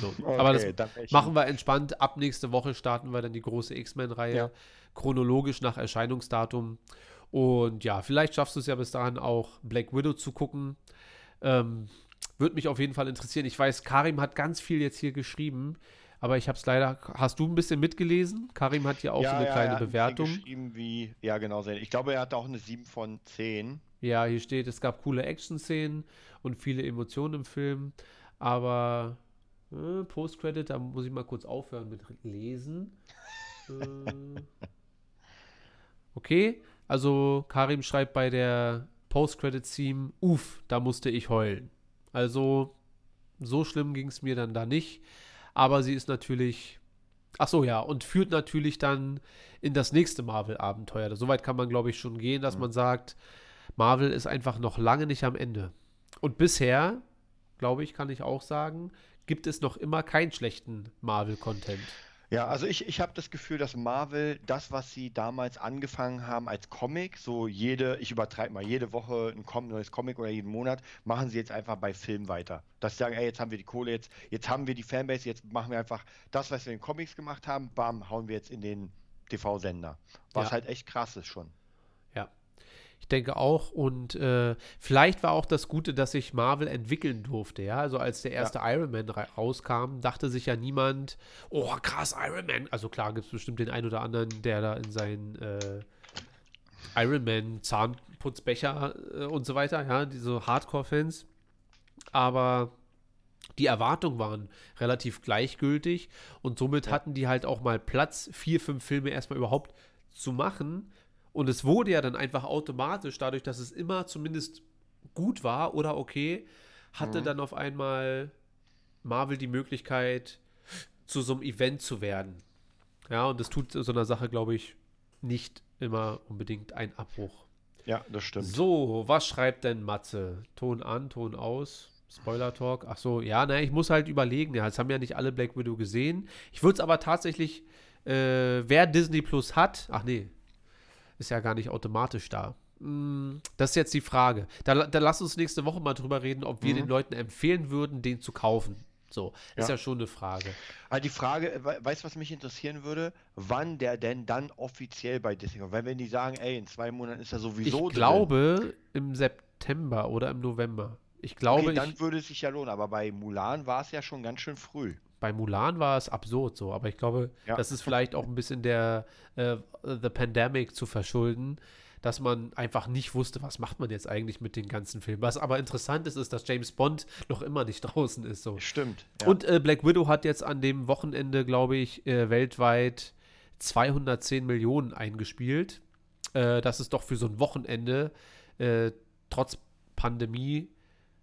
So. Okay, Aber das machen wir entspannt. Ab nächste Woche starten wir dann die große X-Men-Reihe, ja. chronologisch nach Erscheinungsdatum. Und ja, vielleicht schaffst du es ja bis dahin auch Black Widow zu gucken. Ähm, Würde mich auf jeden Fall interessieren. Ich weiß, Karim hat ganz viel jetzt hier geschrieben, aber ich habe es leider. Hast du ein bisschen mitgelesen? Karim hat hier auch ja, so eine ja, kleine ja, Bewertung. geschrieben wie, ja, genau. Ich glaube, er hat auch eine 7 von 10. Ja, hier steht, es gab coole Action-Szenen und viele Emotionen im Film, aber äh, Post-Credit, da muss ich mal kurz aufhören mit lesen. äh, (laughs) okay, also Karim schreibt bei der Post-Credit-Theme, uff, da musste ich heulen. Also so schlimm ging es mir dann da nicht, aber sie ist natürlich Ach so, ja, und führt natürlich dann in das nächste Marvel-Abenteuer. Soweit kann man, glaube ich, schon gehen, dass mhm. man sagt, Marvel ist einfach noch lange nicht am Ende. Und bisher, glaube ich, kann ich auch sagen, gibt es noch immer keinen schlechten Marvel-Content. Ja, also ich, ich habe das Gefühl, dass Marvel das, was sie damals angefangen haben als Comic, so jede, ich übertreibe mal, jede Woche ein neues Comic oder jeden Monat, machen sie jetzt einfach bei Film weiter. Dass sie sagen, ey, jetzt haben wir die Kohle, jetzt, jetzt haben wir die Fanbase, jetzt machen wir einfach das, was wir in den Comics gemacht haben, bam, hauen wir jetzt in den TV-Sender. Was ja. halt echt krass ist schon. Ich denke auch. Und äh, vielleicht war auch das Gute, dass sich Marvel entwickeln durfte. Ja, also als der erste ja. Iron Man rauskam, dachte sich ja niemand, oh krass, Iron Man. Also klar gibt es bestimmt den einen oder anderen, der da in seinen äh, Iron Man Zahnputzbecher äh, und so weiter, ja, diese Hardcore-Fans. Aber die Erwartungen waren relativ gleichgültig und somit ja. hatten die halt auch mal Platz, vier, fünf Filme erstmal überhaupt zu machen, und es wurde ja dann einfach automatisch, dadurch, dass es immer zumindest gut war oder okay, hatte mhm. dann auf einmal Marvel die Möglichkeit, zu so einem Event zu werden. Ja, und das tut so einer Sache, glaube ich, nicht immer unbedingt einen Abbruch. Ja, das stimmt. So, was schreibt denn Matze? Ton an, Ton aus. Spoiler Talk. Ach so, ja, naja, ich muss halt überlegen. Ja, jetzt haben ja nicht alle Black Widow gesehen. Ich würde es aber tatsächlich, äh, wer Disney Plus hat, ach nee, ist ja gar nicht automatisch da. Mm, das ist jetzt die Frage. Da, da lass uns nächste Woche mal drüber reden, ob wir mhm. den Leuten empfehlen würden, den zu kaufen. So, ist ja, ja schon eine Frage. Aber die Frage, weißt du, was mich interessieren würde? Wann der denn dann offiziell bei Disney kommt? Weil wenn die sagen, ey, in zwei Monaten ist er sowieso Ich glaube drin. im September oder im November. Ich glaube, okay, dann ich, würde es sich ja lohnen, aber bei Mulan war es ja schon ganz schön früh bei Mulan war es absurd so, aber ich glaube, ja. das ist vielleicht auch ein bisschen der äh, The Pandemic zu verschulden, dass man einfach nicht wusste, was macht man jetzt eigentlich mit den ganzen Filmen. Was aber interessant ist, ist, dass James Bond noch immer nicht (laughs) draußen ist. So. Stimmt. Ja. Und äh, Black Widow hat jetzt an dem Wochenende, glaube ich, äh, weltweit 210 Millionen eingespielt. Äh, das ist doch für so ein Wochenende äh, trotz Pandemie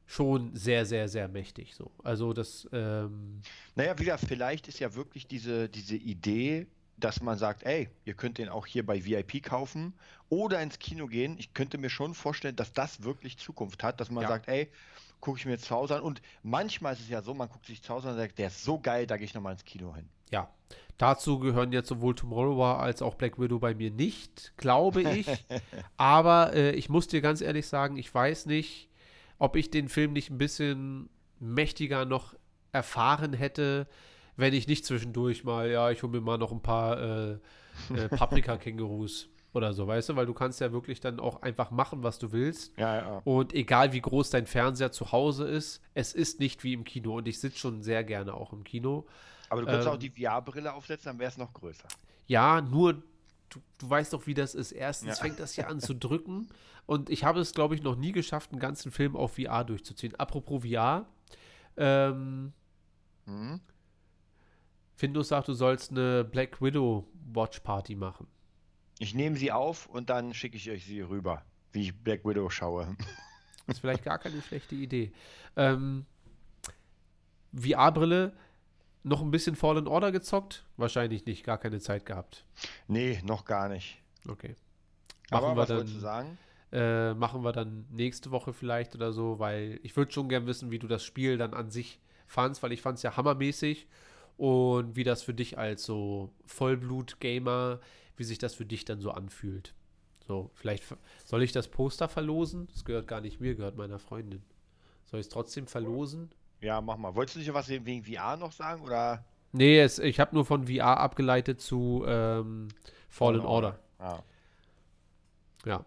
schon sehr, sehr, sehr mächtig. So. Also das. Ähm naja, wieder, vielleicht ist ja wirklich diese, diese Idee, dass man sagt, ey, ihr könnt den auch hier bei VIP kaufen oder ins Kino gehen. Ich könnte mir schon vorstellen, dass das wirklich Zukunft hat, dass man ja. sagt, ey, gucke ich mir zu Hause an. Und manchmal ist es ja so, man guckt sich zu Hause an und sagt, der ist so geil, da gehe ich nochmal ins Kino hin. Ja, dazu gehören jetzt sowohl Tomorrow War als auch Black Widow bei mir nicht, glaube ich. (laughs) Aber äh, ich muss dir ganz ehrlich sagen, ich weiß nicht, ob ich den Film nicht ein bisschen mächtiger noch erfahren hätte, wenn ich nicht zwischendurch mal, ja, ich hole mir mal noch ein paar äh, äh, (laughs) Paprika-Kängurus oder so, weißt du, weil du kannst ja wirklich dann auch einfach machen, was du willst. Ja, ja. Und egal wie groß dein Fernseher zu Hause ist, es ist nicht wie im Kino und ich sitze schon sehr gerne auch im Kino. Aber du könntest ähm, auch die VR-Brille aufsetzen, dann wäre es noch größer. Ja, nur du, du weißt doch, wie das ist. Erstens ja. fängt das ja an zu drücken (laughs) und ich habe es, glaube ich, noch nie geschafft, einen ganzen Film auf VR durchzuziehen. Apropos VR, ähm, mhm. Findus sagt, du sollst eine Black Widow Watch Party machen. Ich nehme sie auf und dann schicke ich euch sie rüber, wie ich Black Widow schaue. Das (laughs) ist vielleicht gar keine schlechte Idee. Ähm, VR-Brille, noch ein bisschen Fallen Order gezockt? Wahrscheinlich nicht, gar keine Zeit gehabt. Nee, noch gar nicht. Okay. Machen Aber was dann, wolltest du sagen? Äh, machen wir dann nächste Woche vielleicht oder so, weil ich würde schon gern wissen, wie du das Spiel dann an sich fandst, weil ich fand es ja hammermäßig und wie das für dich als so Vollblut-Gamer, wie sich das für dich dann so anfühlt. So, vielleicht soll ich das Poster verlosen? Das gehört gar nicht mir, gehört meiner Freundin. Soll ich es trotzdem verlosen? Ja, mach mal. Wolltest du nicht was wegen VR noch sagen oder? Nee, es, ich habe nur von VR abgeleitet zu ähm, Fallen Order. Order. Ah. Ja.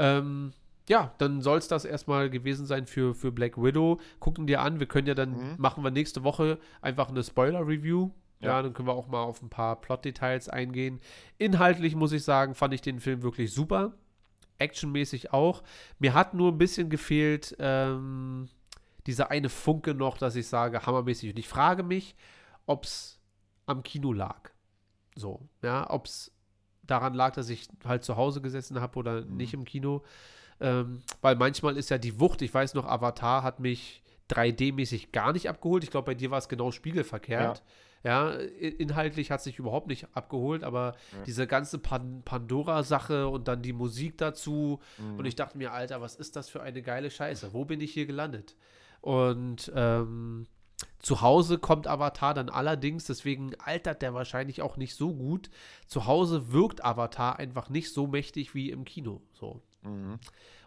Ähm, ja, dann soll es das erstmal gewesen sein für, für Black Widow. Gucken dir an, wir können ja dann, mhm. machen wir nächste Woche einfach eine Spoiler-Review. Ja. ja. dann können wir auch mal auf ein paar Plot-Details eingehen. Inhaltlich muss ich sagen, fand ich den Film wirklich super. Actionmäßig auch. Mir hat nur ein bisschen gefehlt, ähm, dieser eine Funke noch, dass ich sage, hammermäßig. Und ich frage mich, ob es am Kino lag. So, ja, ob es daran lag, dass ich halt zu Hause gesessen habe oder mhm. nicht im Kino. Ähm, weil manchmal ist ja die Wucht, ich weiß noch, Avatar hat mich 3D-mäßig gar nicht abgeholt. Ich glaube, bei dir war es genau spiegelverkehrt. Ja. ja. inhaltlich hat sich überhaupt nicht abgeholt, aber ja. diese ganze Pan Pandora-Sache und dann die Musik dazu. Mhm. Und ich dachte mir, Alter, was ist das für eine geile Scheiße? Wo bin ich hier gelandet? Und ähm, zu Hause kommt Avatar dann allerdings, deswegen altert der wahrscheinlich auch nicht so gut. Zu Hause wirkt Avatar einfach nicht so mächtig wie im Kino. So. Mhm.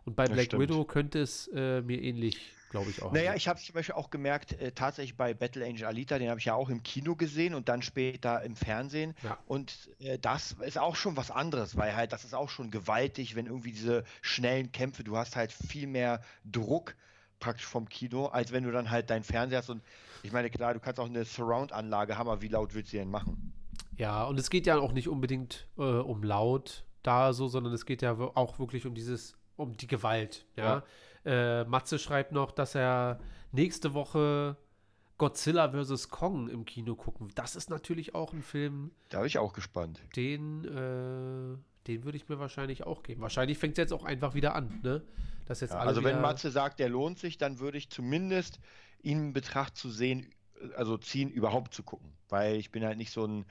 Und bei Black Widow könnte es äh, mir ähnlich, glaube ich, auch. Naja, sein. ich habe es zum Beispiel auch gemerkt, äh, tatsächlich bei Battle Angel Alita, den habe ich ja auch im Kino gesehen und dann später im Fernsehen. Ja. Und äh, das ist auch schon was anderes, weil halt das ist auch schon gewaltig, wenn irgendwie diese schnellen Kämpfe, du hast halt viel mehr Druck praktisch vom Kino, als wenn du dann halt dein Fernseher hast und ich meine, klar, du kannst auch eine Surround-Anlage haben, aber wie laut willst du denn machen? Ja, und es geht ja auch nicht unbedingt äh, um laut da so, sondern es geht ja auch wirklich um dieses, um die Gewalt, ja. ja. Äh, Matze schreibt noch, dass er nächste Woche Godzilla vs. Kong im Kino gucken. Das ist natürlich auch ein Film. Da bin ich auch gespannt. Den, äh, den würde ich mir wahrscheinlich auch geben. Wahrscheinlich fängt es jetzt auch einfach wieder an, ne? Dass jetzt ja, also wenn Matze sagt, der lohnt sich, dann würde ich zumindest ihn in Betracht zu sehen, also ziehen, überhaupt zu gucken. Weil ich bin halt nicht so ein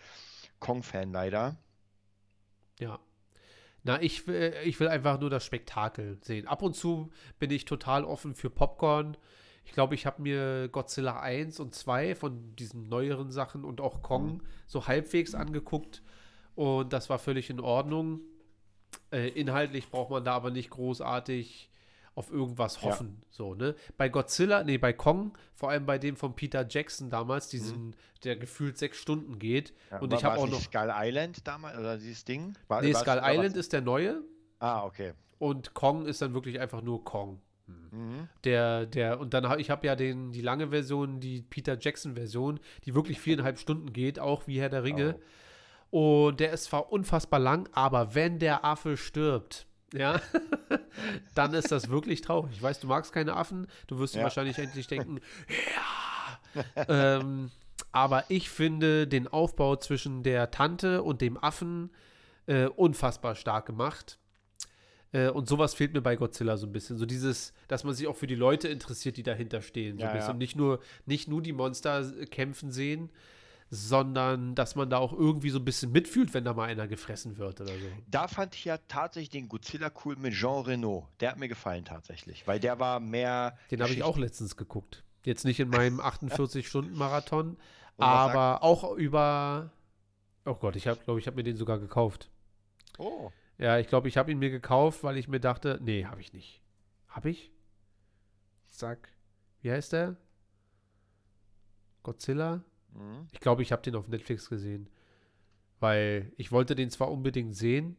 Kong-Fan leider. Ja. Na, ich will, ich will einfach nur das Spektakel sehen. Ab und zu bin ich total offen für Popcorn. Ich glaube, ich habe mir Godzilla 1 und 2 von diesen neueren Sachen und auch Kong mhm. so halbwegs angeguckt. Und das war völlig in Ordnung. Äh, inhaltlich braucht man da aber nicht großartig auf irgendwas hoffen. Ja. So, ne? Bei Godzilla, nee, bei Kong, vor allem bei dem von Peter Jackson damals, diesen, mhm. der gefühlt sechs Stunden geht. Ja, und ich habe auch noch. Skull Island damals, oder dieses Ding? War, nee, Skull Island ist der neue. Ah, okay. Und Kong ist dann wirklich einfach nur Kong. Mhm. Der, der, und dann habe ich habe ja den, die lange Version, die Peter Jackson-Version, die wirklich viereinhalb Stunden geht, auch wie Herr der Ringe. Oh. Und der ist zwar unfassbar lang, aber wenn der Affe stirbt, ja, (laughs) dann ist das wirklich traurig. Ich weiß, du magst keine Affen, du wirst ja. wahrscheinlich endlich denken, (laughs) ja. ähm, aber ich finde den Aufbau zwischen der Tante und dem Affen äh, unfassbar stark gemacht. Äh, und sowas fehlt mir bei Godzilla so ein bisschen. So dieses, dass man sich auch für die Leute interessiert, die dahinter stehen. So ja, ein bisschen. Ja. Nicht, nur, nicht nur die Monster kämpfen sehen, sondern dass man da auch irgendwie so ein bisschen mitfühlt, wenn da mal einer gefressen wird oder so. Da fand ich ja tatsächlich den Godzilla cool mit Jean Reno. Der hat mir gefallen tatsächlich, weil der war mehr. Den habe ich auch letztens geguckt. Jetzt nicht in meinem (laughs) 48-Stunden-Marathon, aber sagt? auch über. Oh Gott, ich habe, glaube ich, habe mir den sogar gekauft. Oh. Ja, ich glaube, ich habe ihn mir gekauft, weil ich mir dachte, nee, habe ich nicht. Habe ich? Sag, wie heißt der? Godzilla? Mhm. Ich glaube, ich habe den auf Netflix gesehen. Weil ich wollte den zwar unbedingt sehen,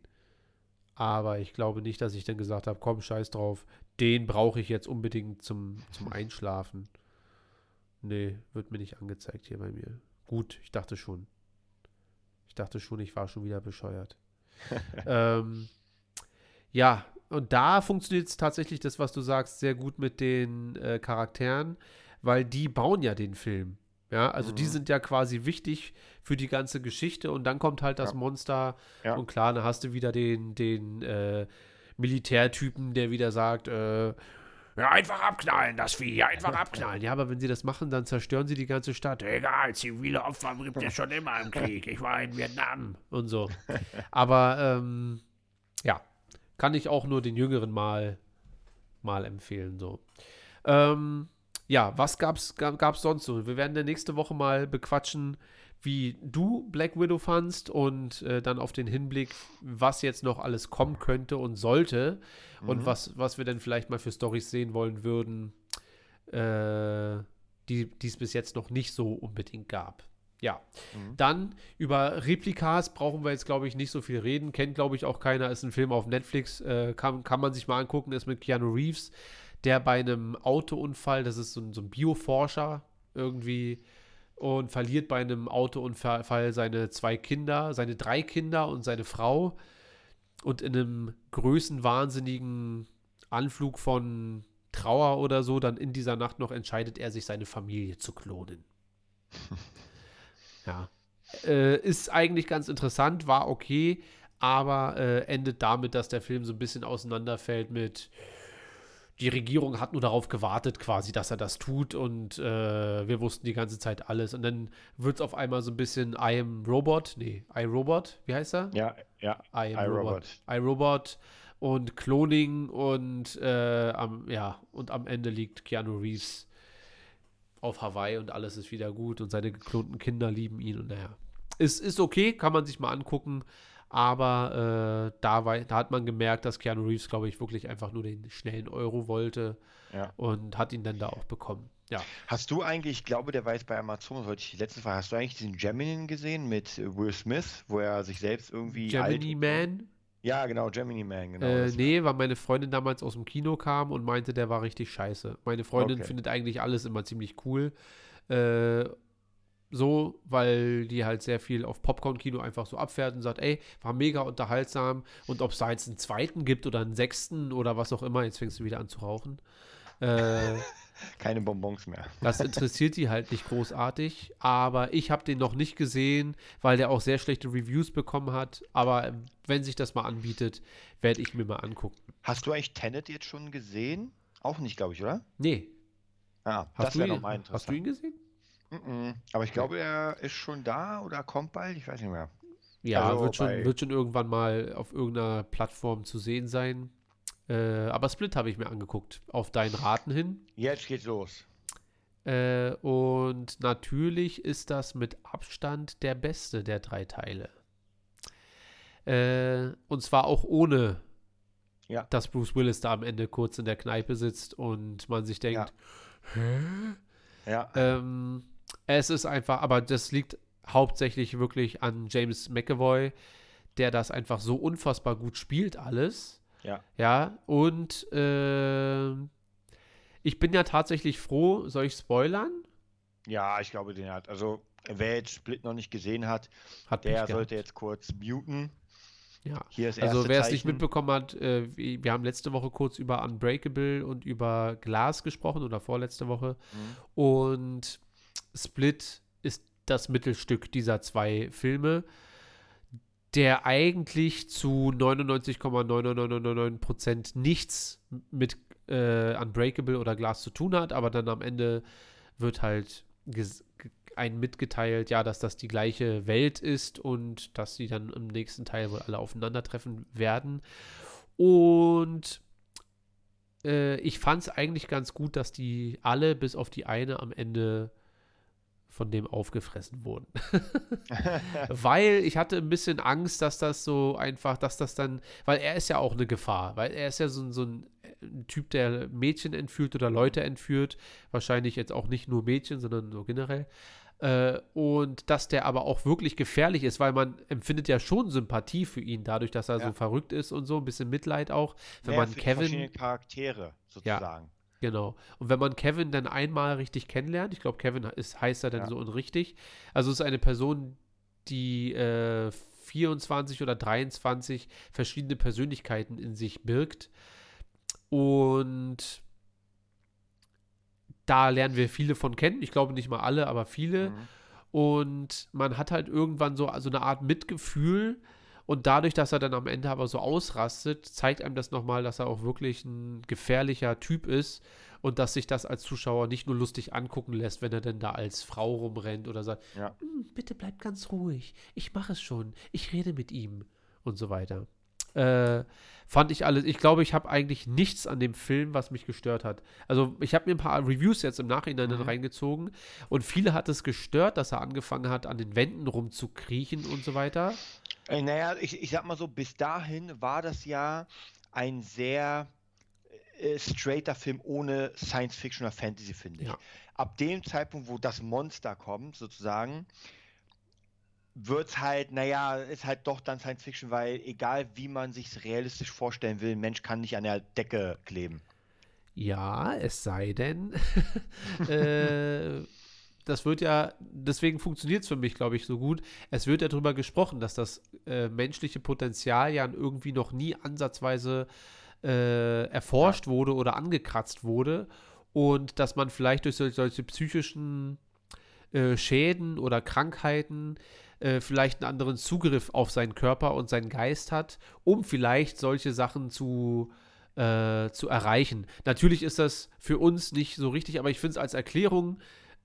aber ich glaube nicht, dass ich dann gesagt habe, komm, scheiß drauf, den brauche ich jetzt unbedingt zum, zum (laughs) Einschlafen. Nee, wird mir nicht angezeigt hier bei mir. Gut, ich dachte schon. Ich dachte schon, ich war schon wieder bescheuert. (laughs) ähm, ja, und da funktioniert es tatsächlich das, was du sagst, sehr gut mit den äh, Charakteren, weil die bauen ja den Film. Ja, also mhm. die sind ja quasi wichtig für die ganze Geschichte und dann kommt halt das ja. Monster ja. und klar, dann hast du wieder den, den äh, Militärtypen, der wieder sagt, äh, ja, einfach abknallen, das Vieh, einfach abknallen. Ja, aber wenn sie das machen, dann zerstören sie die ganze Stadt. Egal, zivile Opfer gibt es schon immer im Krieg. Ich war in Vietnam und so. Aber ähm, ja, kann ich auch nur den Jüngeren mal, mal empfehlen. So. Ähm, ja, was gab's, gab's sonst so? Wir werden der nächste Woche mal bequatschen, wie du Black Widow fandst und äh, dann auf den Hinblick, was jetzt noch alles kommen könnte und sollte mhm. und was, was wir dann vielleicht mal für Stories sehen wollen würden, äh, die es bis jetzt noch nicht so unbedingt gab. Ja. Mhm. Dann über Replikas brauchen wir jetzt, glaube ich, nicht so viel reden. Kennt, glaube ich, auch keiner. Ist ein Film auf Netflix. Äh, kann, kann man sich mal angucken. Ist mit Keanu Reeves, der bei einem Autounfall, das ist so ein, so ein Bioforscher irgendwie, und verliert bei einem Autounfall seine zwei Kinder, seine drei Kinder und seine Frau. Und in einem größenwahnsinnigen Anflug von Trauer oder so, dann in dieser Nacht noch entscheidet er sich, seine Familie zu klonen. (laughs) ja. Äh, ist eigentlich ganz interessant, war okay, aber äh, endet damit, dass der Film so ein bisschen auseinanderfällt mit die Regierung hat nur darauf gewartet, quasi, dass er das tut und äh, wir wussten die ganze Zeit alles. Und dann wird es auf einmal so ein bisschen I am Robot, nee, I Robot, wie heißt er? Ja, ja. I am I Robot. Robot. I Robot und Cloning und äh, am, ja, und am Ende liegt Keanu Reeves auf Hawaii und alles ist wieder gut und seine geklonten Kinder lieben ihn und naja. Ist, ist okay, kann man sich mal angucken. Aber äh, da, war, da hat man gemerkt, dass Keanu Reeves, glaube ich, wirklich einfach nur den schnellen Euro wollte ja. und hat ihn dann da auch bekommen. Ja. Hast du eigentlich, ich glaube, der war jetzt bei Amazon, sollte ich die letzte Frage, hast du eigentlich diesen Gemini gesehen mit Will Smith, wo er sich selbst irgendwie. Gemini Man? Ja, genau, Gemini Man, genau. Äh, nee, weil meine Freundin damals aus dem Kino kam und meinte, der war richtig scheiße. Meine Freundin okay. findet eigentlich alles immer ziemlich cool. Äh, so, weil die halt sehr viel auf Popcorn-Kino einfach so abfährt und sagt, ey, war mega unterhaltsam und ob es da jetzt einen zweiten gibt oder einen sechsten oder was auch immer, jetzt fängst du wieder an zu rauchen. Äh, (laughs) Keine Bonbons mehr. Das interessiert die halt nicht großartig, aber ich habe den noch nicht gesehen, weil der auch sehr schlechte Reviews bekommen hat, aber wenn sich das mal anbietet, werde ich mir mal angucken. Hast du eigentlich Tenet jetzt schon gesehen? Auch nicht, glaube ich, oder? Nee. Ah, hast das wäre nochmal interessant. Hast du ihn gesehen? Aber ich glaube, er ist schon da oder kommt bald, ich weiß nicht mehr. Ja, also wird, schon, wird schon irgendwann mal auf irgendeiner Plattform zu sehen sein. Äh, aber Split habe ich mir angeguckt, auf deinen Raten hin. Jetzt geht's los. Äh, und natürlich ist das mit Abstand der beste der drei Teile. Äh, und zwar auch ohne, ja. dass Bruce Willis da am Ende kurz in der Kneipe sitzt und man sich denkt, ja. hä? Ja. Ähm, es ist einfach, aber das liegt hauptsächlich wirklich an James McAvoy, der das einfach so unfassbar gut spielt, alles. Ja. Ja, und äh, ich bin ja tatsächlich froh, soll ich spoilern? Ja, ich glaube, den hat. Also, wer jetzt Split noch nicht gesehen hat, hat der sollte jetzt kurz muten. Ja, also wer es nicht mitbekommen hat, äh, wir haben letzte Woche kurz über Unbreakable und über Glas gesprochen oder vorletzte Woche. Mhm. Und Split ist das Mittelstück dieser zwei Filme, der eigentlich zu 99,9999% nichts mit äh, Unbreakable oder Glass zu tun hat, aber dann am Ende wird halt ein mitgeteilt, ja, dass das die gleiche Welt ist und dass sie dann im nächsten Teil wohl alle aufeinandertreffen werden. Und äh, ich fand es eigentlich ganz gut, dass die alle bis auf die eine am Ende von dem aufgefressen wurden. (laughs) (laughs) weil ich hatte ein bisschen Angst, dass das so einfach, dass das dann, weil er ist ja auch eine Gefahr, weil er ist ja so, so ein, ein Typ, der Mädchen entführt oder Leute entführt, wahrscheinlich jetzt auch nicht nur Mädchen, sondern so generell. Äh, und dass der aber auch wirklich gefährlich ist, weil man empfindet ja schon Sympathie für ihn, dadurch, dass er ja. so verrückt ist und so, ein bisschen Mitleid auch. Wenn ja, man Kevin. Verschiedene Charaktere sozusagen. Ja. Genau. Und wenn man Kevin dann einmal richtig kennenlernt, ich glaube, Kevin ist, heißt er dann ja. so und richtig. Also es ist eine Person, die äh, 24 oder 23 verschiedene Persönlichkeiten in sich birgt. Und da lernen wir viele von kennen. Ich glaube nicht mal alle, aber viele. Mhm. Und man hat halt irgendwann so also eine Art Mitgefühl und dadurch, dass er dann am Ende aber so ausrastet, zeigt einem das nochmal, dass er auch wirklich ein gefährlicher Typ ist und dass sich das als Zuschauer nicht nur lustig angucken lässt, wenn er denn da als Frau rumrennt oder sagt, ja. Hm, bitte bleib ganz ruhig, ich mache es schon, ich rede mit ihm und so weiter. Äh, fand ich alles. Ich glaube, ich habe eigentlich nichts an dem Film, was mich gestört hat. Also, ich habe mir ein paar Reviews jetzt im Nachhinein mhm. reingezogen und viele hat es gestört, dass er angefangen hat, an den Wänden rumzukriechen und so weiter. Äh, naja, ich, ich sag mal so, bis dahin war das ja ein sehr äh, straighter Film ohne Science Fiction oder Fantasy, finde ich. Ja. Ab dem Zeitpunkt, wo das Monster kommt, sozusagen, wird es halt, naja, ist halt doch dann Science Fiction, weil egal wie man sich realistisch vorstellen will, ein Mensch kann nicht an der Decke kleben. Ja, es sei denn, (laughs) äh, das wird ja, deswegen funktioniert es für mich, glaube ich, so gut. Es wird ja darüber gesprochen, dass das äh, menschliche Potenzial ja irgendwie noch nie ansatzweise äh, erforscht ja. wurde oder angekratzt wurde und dass man vielleicht durch solche, solche psychischen äh, Schäden oder Krankheiten äh, vielleicht einen anderen Zugriff auf seinen Körper und seinen Geist hat, um vielleicht solche Sachen zu, äh, zu erreichen. Natürlich ist das für uns nicht so richtig, aber ich finde es als Erklärung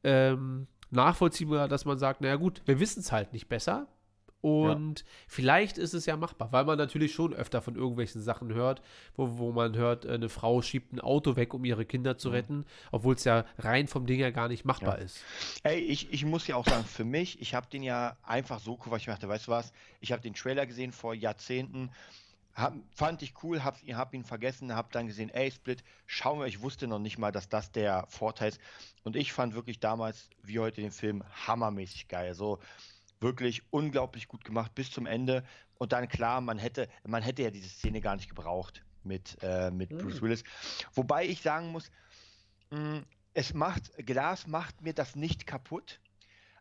ähm, nachvollziehbar, dass man sagt, naja gut, wir wissen es halt nicht besser. Und ja. vielleicht ist es ja machbar, weil man natürlich schon öfter von irgendwelchen Sachen hört, wo, wo man hört, äh, eine Frau schiebt ein Auto weg, um ihre Kinder zu retten, obwohl es ja rein vom Ding her gar nicht machbar ja. ist. Ey, ich, ich muss ja auch sagen, für mich, ich habe den ja einfach so weil ich dachte, weißt du was, ich habe den Trailer gesehen vor Jahrzehnten, hab, fand ich cool, hab, hab ihn vergessen, hab dann gesehen, ey, Split, schau mal, ich wusste noch nicht mal, dass das der Vorteil ist. Und ich fand wirklich damals, wie heute den Film, hammermäßig geil. So, wirklich unglaublich gut gemacht bis zum Ende. Und dann klar, man hätte, man hätte ja diese Szene gar nicht gebraucht mit, äh, mit mhm. Bruce Willis. Wobei ich sagen muss, mh, mm, es macht, Glas macht mir das nicht kaputt,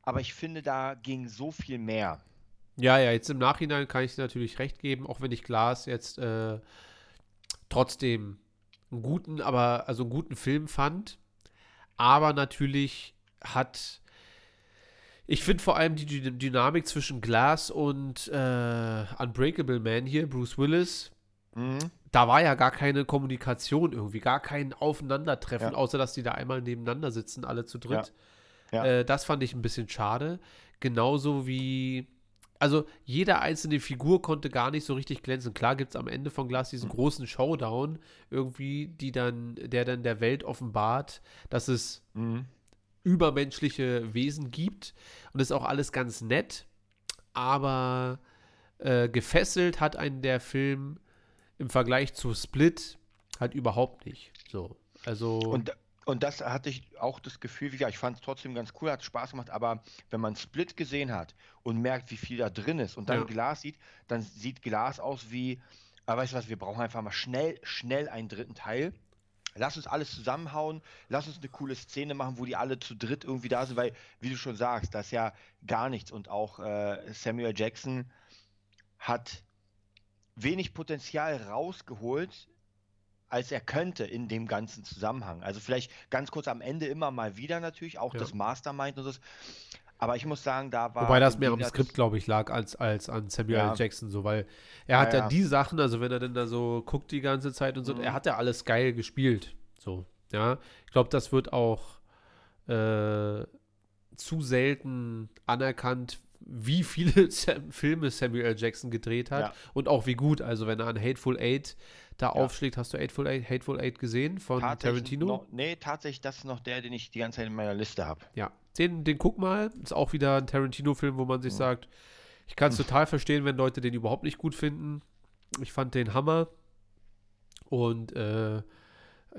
aber ich finde, da ging so viel mehr. Ja, ja, jetzt im Nachhinein kann ich dir natürlich recht geben, auch wenn ich Glas jetzt äh, trotzdem einen guten, aber also einen guten Film fand. Aber natürlich hat ich finde vor allem die D Dynamik zwischen Glass und äh, Unbreakable Man hier, Bruce Willis, mhm. da war ja gar keine Kommunikation irgendwie, gar kein Aufeinandertreffen, ja. außer dass die da einmal nebeneinander sitzen, alle zu dritt. Ja. Ja. Äh, das fand ich ein bisschen schade. Genauso wie, also jede einzelne Figur konnte gar nicht so richtig glänzen. Klar gibt es am Ende von Glass diesen großen Showdown, irgendwie, die dann, der dann der Welt offenbart, dass es mhm übermenschliche Wesen gibt. Und das ist auch alles ganz nett. Aber äh, gefesselt hat einen der Film im Vergleich zu Split halt überhaupt nicht. So. Also. Und, und das hatte ich auch das Gefühl, wie gesagt, ich fand es trotzdem ganz cool, hat Spaß gemacht, aber wenn man Split gesehen hat und merkt, wie viel da drin ist und dann ja. Glas sieht, dann sieht Glas aus wie, aber weißt du was, wir brauchen einfach mal schnell, schnell einen dritten Teil lass uns alles zusammenhauen, lass uns eine coole Szene machen, wo die alle zu dritt irgendwie da sind, weil, wie du schon sagst, das ist ja gar nichts. Und auch äh, Samuel Jackson hat wenig Potenzial rausgeholt, als er könnte in dem ganzen Zusammenhang. Also vielleicht ganz kurz am Ende immer mal wieder natürlich, auch ja. das Mastermind und so. Aber ich muss sagen, da war. Wobei das mehr am Skript, glaube ich, lag als, als an Samuel ja. Jackson, so, weil er hat ja, ja, die Sachen, also wenn er denn da so guckt die ganze Zeit und so, mhm. er hat ja alles geil gespielt. So, ja. Ich glaube, das wird auch äh, zu selten anerkannt, wie viele (laughs) Sam Filme Samuel L. Jackson gedreht hat ja. und auch wie gut. Also, wenn er an Hateful Eight da ja. aufschlägt, hast du Hateful Eight, Hateful Eight gesehen von Tarantino? Noch, nee, tatsächlich, das ist noch der, den ich die ganze Zeit in meiner Liste habe. Ja, den, den guck mal. Ist auch wieder ein Tarantino-Film, wo man sich ja. sagt, ich kann es total verstehen, wenn Leute den überhaupt nicht gut finden. Ich fand den Hammer. Und äh,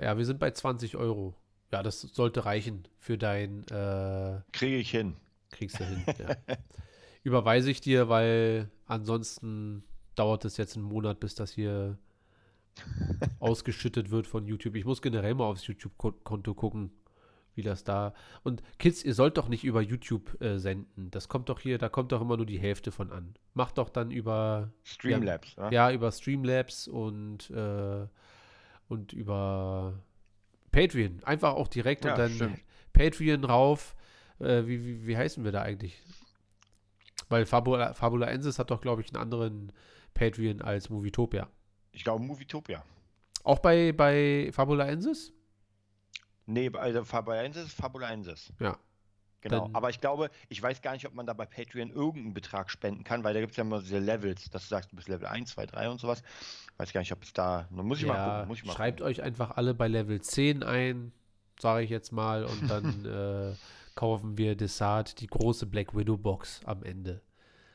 ja, wir sind bei 20 Euro. Ja, das sollte reichen für dein. Äh, Kriege ich hin. Kriegst du hin, ja. (laughs) Überweise ich dir, weil ansonsten dauert es jetzt einen Monat, bis das hier (laughs) ausgeschüttet wird von YouTube. Ich muss generell mal aufs YouTube-Konto gucken, wie das da. Und Kids, ihr sollt doch nicht über YouTube äh, senden. Das kommt doch hier, da kommt doch immer nur die Hälfte von an. Macht doch dann über Streamlabs. Ja, ja über Streamlabs und, äh, und über Patreon. Einfach auch direkt ja, und dann stimmt. Patreon rauf. Äh, wie, wie, wie heißen wir da eigentlich? Weil Fabula, Fabula Ensis hat doch, glaube ich, einen anderen Patreon als Movietopia. Ich glaube Movietopia. Auch bei, bei Fabula Ensis? Nee, also Fabulensis ist Fabulensis. Ja. Genau, Dann, aber ich glaube, ich weiß gar nicht, ob man da bei Patreon irgendeinen Betrag spenden kann, weil da gibt es ja immer diese Levels, dass du sagst, du bist Level 1, 2, 3 und sowas. Weiß gar nicht, ob es da. Muss ich ja, mal gucken. Muss ich mal schreibt gucken. euch einfach alle bei Level 10 ein, sage ich jetzt mal, und dann (laughs) äh, kaufen wir Desart, die große Black Widow Box am Ende.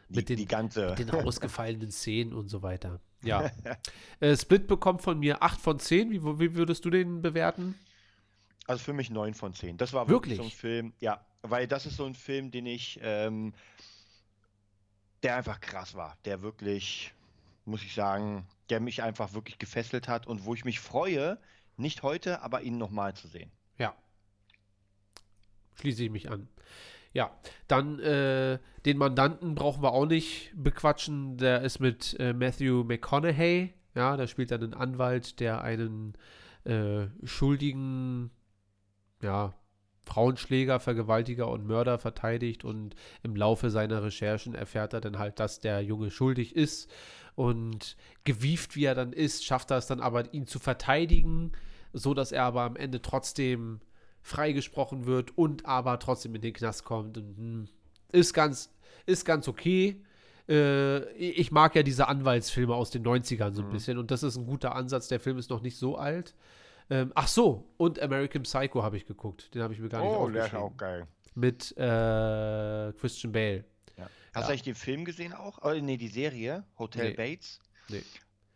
Mit, die, den, die ganze. mit den ausgefallenen Szenen (laughs) und so weiter. Ja. (laughs) äh, Split bekommt von mir 8 von 10. Wie, wie würdest du den bewerten? Also für mich 9 von 10. Das war wirklich, wirklich? so ein Film, ja, weil das ist so ein Film, den ich, ähm, der einfach krass war. Der wirklich, muss ich sagen, der mich einfach wirklich gefesselt hat und wo ich mich freue, nicht heute, aber ihn nochmal zu sehen. Ja. Schließe ich mich an. Ja, dann äh, den Mandanten brauchen wir auch nicht bequatschen. Der ist mit äh, Matthew McConaughey. Ja, da spielt dann ein Anwalt, der einen äh, schuldigen, ja, Frauenschläger, Vergewaltiger und Mörder verteidigt und im Laufe seiner Recherchen erfährt er dann halt, dass der Junge schuldig ist und gewieft wie er dann ist, schafft er es dann aber, ihn zu verteidigen, so dass er aber am Ende trotzdem freigesprochen wird und aber trotzdem in den Knast kommt. Und, hm, ist ganz, ist ganz okay. Äh, ich mag ja diese Anwaltsfilme aus den 90ern so ein mhm. bisschen und das ist ein guter Ansatz. Der Film ist noch nicht so alt. Ähm, ach so, und American Psycho habe ich geguckt. Den habe ich mir gar nicht oh, aufgeschrieben. Oh, der ist auch geil. Mit äh, Christian Bale. Ja. Hast ja. du eigentlich den Film gesehen auch? Oh, nee, die Serie, Hotel nee. Bates? Nee.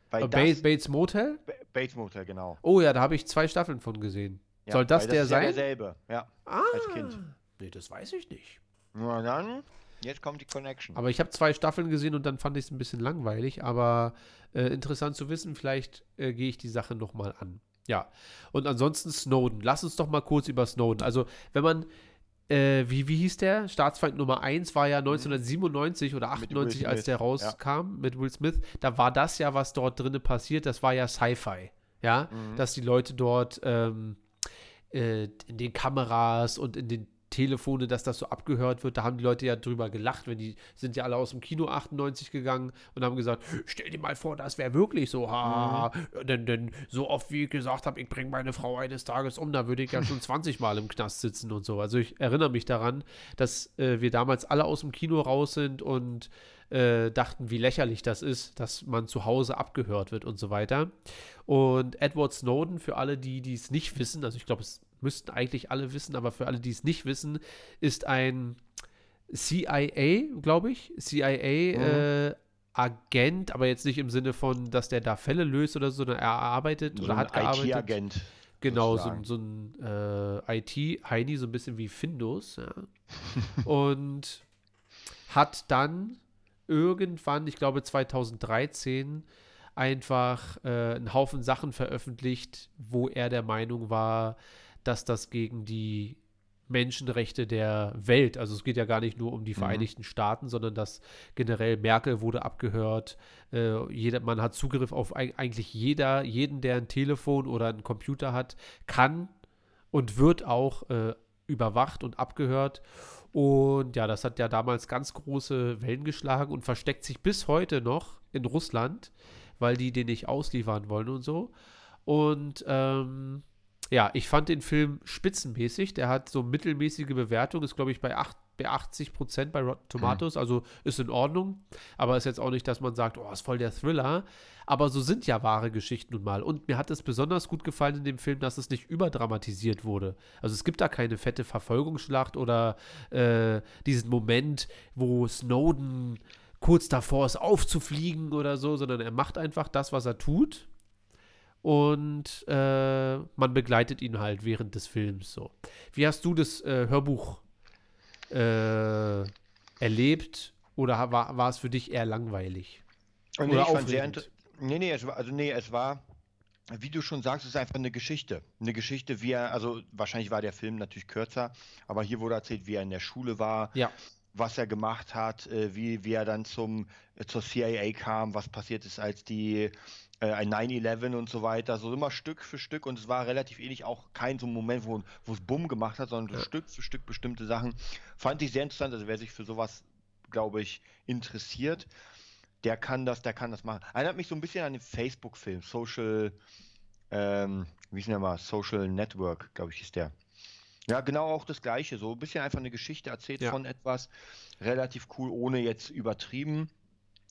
Weil Bates, Bates Motel? Bates Motel, genau. Oh ja, da habe ich zwei Staffeln von gesehen. Ja, Soll das, das der sein? Ja derselbe, ja. Ah, als Kind. Nee, das weiß ich nicht. Na dann, jetzt kommt die Connection. Aber ich habe zwei Staffeln gesehen und dann fand ich es ein bisschen langweilig. Aber äh, interessant zu wissen, vielleicht äh, gehe ich die Sache nochmal an. Ja. Und ansonsten Snowden. Lass uns doch mal kurz über Snowden. Also, wenn man. Äh, wie, wie hieß der? Staatsfeind Nummer 1 war ja 1997 mhm. oder 98, als der rauskam ja. mit Will Smith. Da war das ja, was dort drinnen passiert, das war ja Sci-Fi. Ja, mhm. dass die Leute dort ähm, äh, in den Kameras und in den Telefone, dass das so abgehört wird. Da haben die Leute ja drüber gelacht, wenn die sind ja alle aus dem Kino 98 gegangen und haben gesagt, stell dir mal vor, das wäre wirklich so. Ha, mhm. denn, denn so oft wie ich gesagt habe, ich bringe meine Frau eines Tages um, da würde ich ja schon (laughs) 20 Mal im Knast sitzen und so. Also ich erinnere mich daran, dass äh, wir damals alle aus dem Kino raus sind und äh, dachten, wie lächerlich das ist, dass man zu Hause abgehört wird und so weiter. Und Edward Snowden, für alle, die es nicht wissen, also ich glaube, es müssten eigentlich alle wissen, aber für alle, die es nicht wissen, ist ein CIA, glaube ich, CIA, mhm. äh, Agent, aber jetzt nicht im Sinne von, dass der da Fälle löst oder so, sondern er arbeitet so oder hat gearbeitet. IT-Agent. Genau, so, so, ein äh, IT-Heini, so ein bisschen wie Findus, ja. (laughs) und hat dann irgendwann, ich glaube 2013, einfach äh, einen Haufen Sachen veröffentlicht, wo er der Meinung war, dass das gegen die Menschenrechte der Welt, also es geht ja gar nicht nur um die mhm. Vereinigten. Staaten, sondern dass generell Merkel wurde abgehört, äh, jeder, man hat Zugriff auf eigentlich jeder, jeden, der ein Telefon oder einen Computer hat, kann und wird auch äh, überwacht und abgehört. Und ja, das hat ja damals ganz große Wellen geschlagen und versteckt sich bis heute noch in Russland, weil die den nicht ausliefern wollen und so. Und ähm, ja, ich fand den Film spitzenmäßig. Der hat so mittelmäßige Bewertung, ist glaube ich bei, 8, bei 80 Prozent bei Rotten Tomatoes, mhm. also ist in Ordnung. Aber ist jetzt auch nicht, dass man sagt, oh, ist voll der Thriller. Aber so sind ja wahre Geschichten nun mal. Und mir hat es besonders gut gefallen in dem Film, dass es nicht überdramatisiert wurde. Also es gibt da keine fette Verfolgungsschlacht oder äh, diesen Moment, wo Snowden kurz davor ist, aufzufliegen oder so, sondern er macht einfach das, was er tut und äh, man begleitet ihn halt während des Films so. Wie hast du das äh, Hörbuch äh, erlebt oder war, war es für dich eher langweilig? Nee, oder ich sehr nee, nee, es war, also nee, es war, wie du schon sagst, es ist einfach eine Geschichte. Eine Geschichte, wie er, also wahrscheinlich war der Film natürlich kürzer, aber hier wurde erzählt, wie er in der Schule war. Ja was er gemacht hat, äh, wie, wie er dann zum, äh, zur CIA kam, was passiert ist, als die äh, ein 9-11 und so weiter, so immer Stück für Stück und es war relativ ähnlich, auch kein so Moment, wo, wo es Bumm gemacht hat, sondern so ja. Stück für Stück bestimmte Sachen. Fand ich sehr interessant, also wer sich für sowas, glaube ich, interessiert, der kann das, der kann das machen. Erinnert mich so ein bisschen an den Facebook-Film, Social, ähm, wie ist denn der mal, Social Network, glaube ich, ist der. Ja, genau auch das Gleiche. So ein bisschen einfach eine Geschichte erzählt ja. von etwas. Relativ cool, ohne jetzt übertrieben.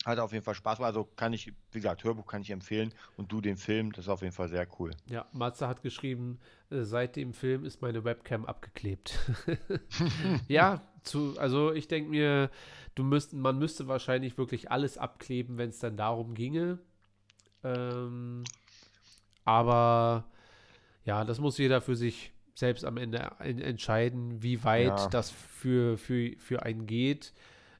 Hat auf jeden Fall Spaß. Also kann ich, wie gesagt, Hörbuch kann ich empfehlen und du den Film, das ist auf jeden Fall sehr cool. Ja, Matze hat geschrieben, äh, seit dem Film ist meine Webcam abgeklebt. (laughs) ja, zu, also ich denke mir, du müsst, man müsste wahrscheinlich wirklich alles abkleben, wenn es dann darum ginge. Ähm, aber ja, das muss jeder für sich selbst am Ende entscheiden, wie weit ja. das für, für, für einen geht.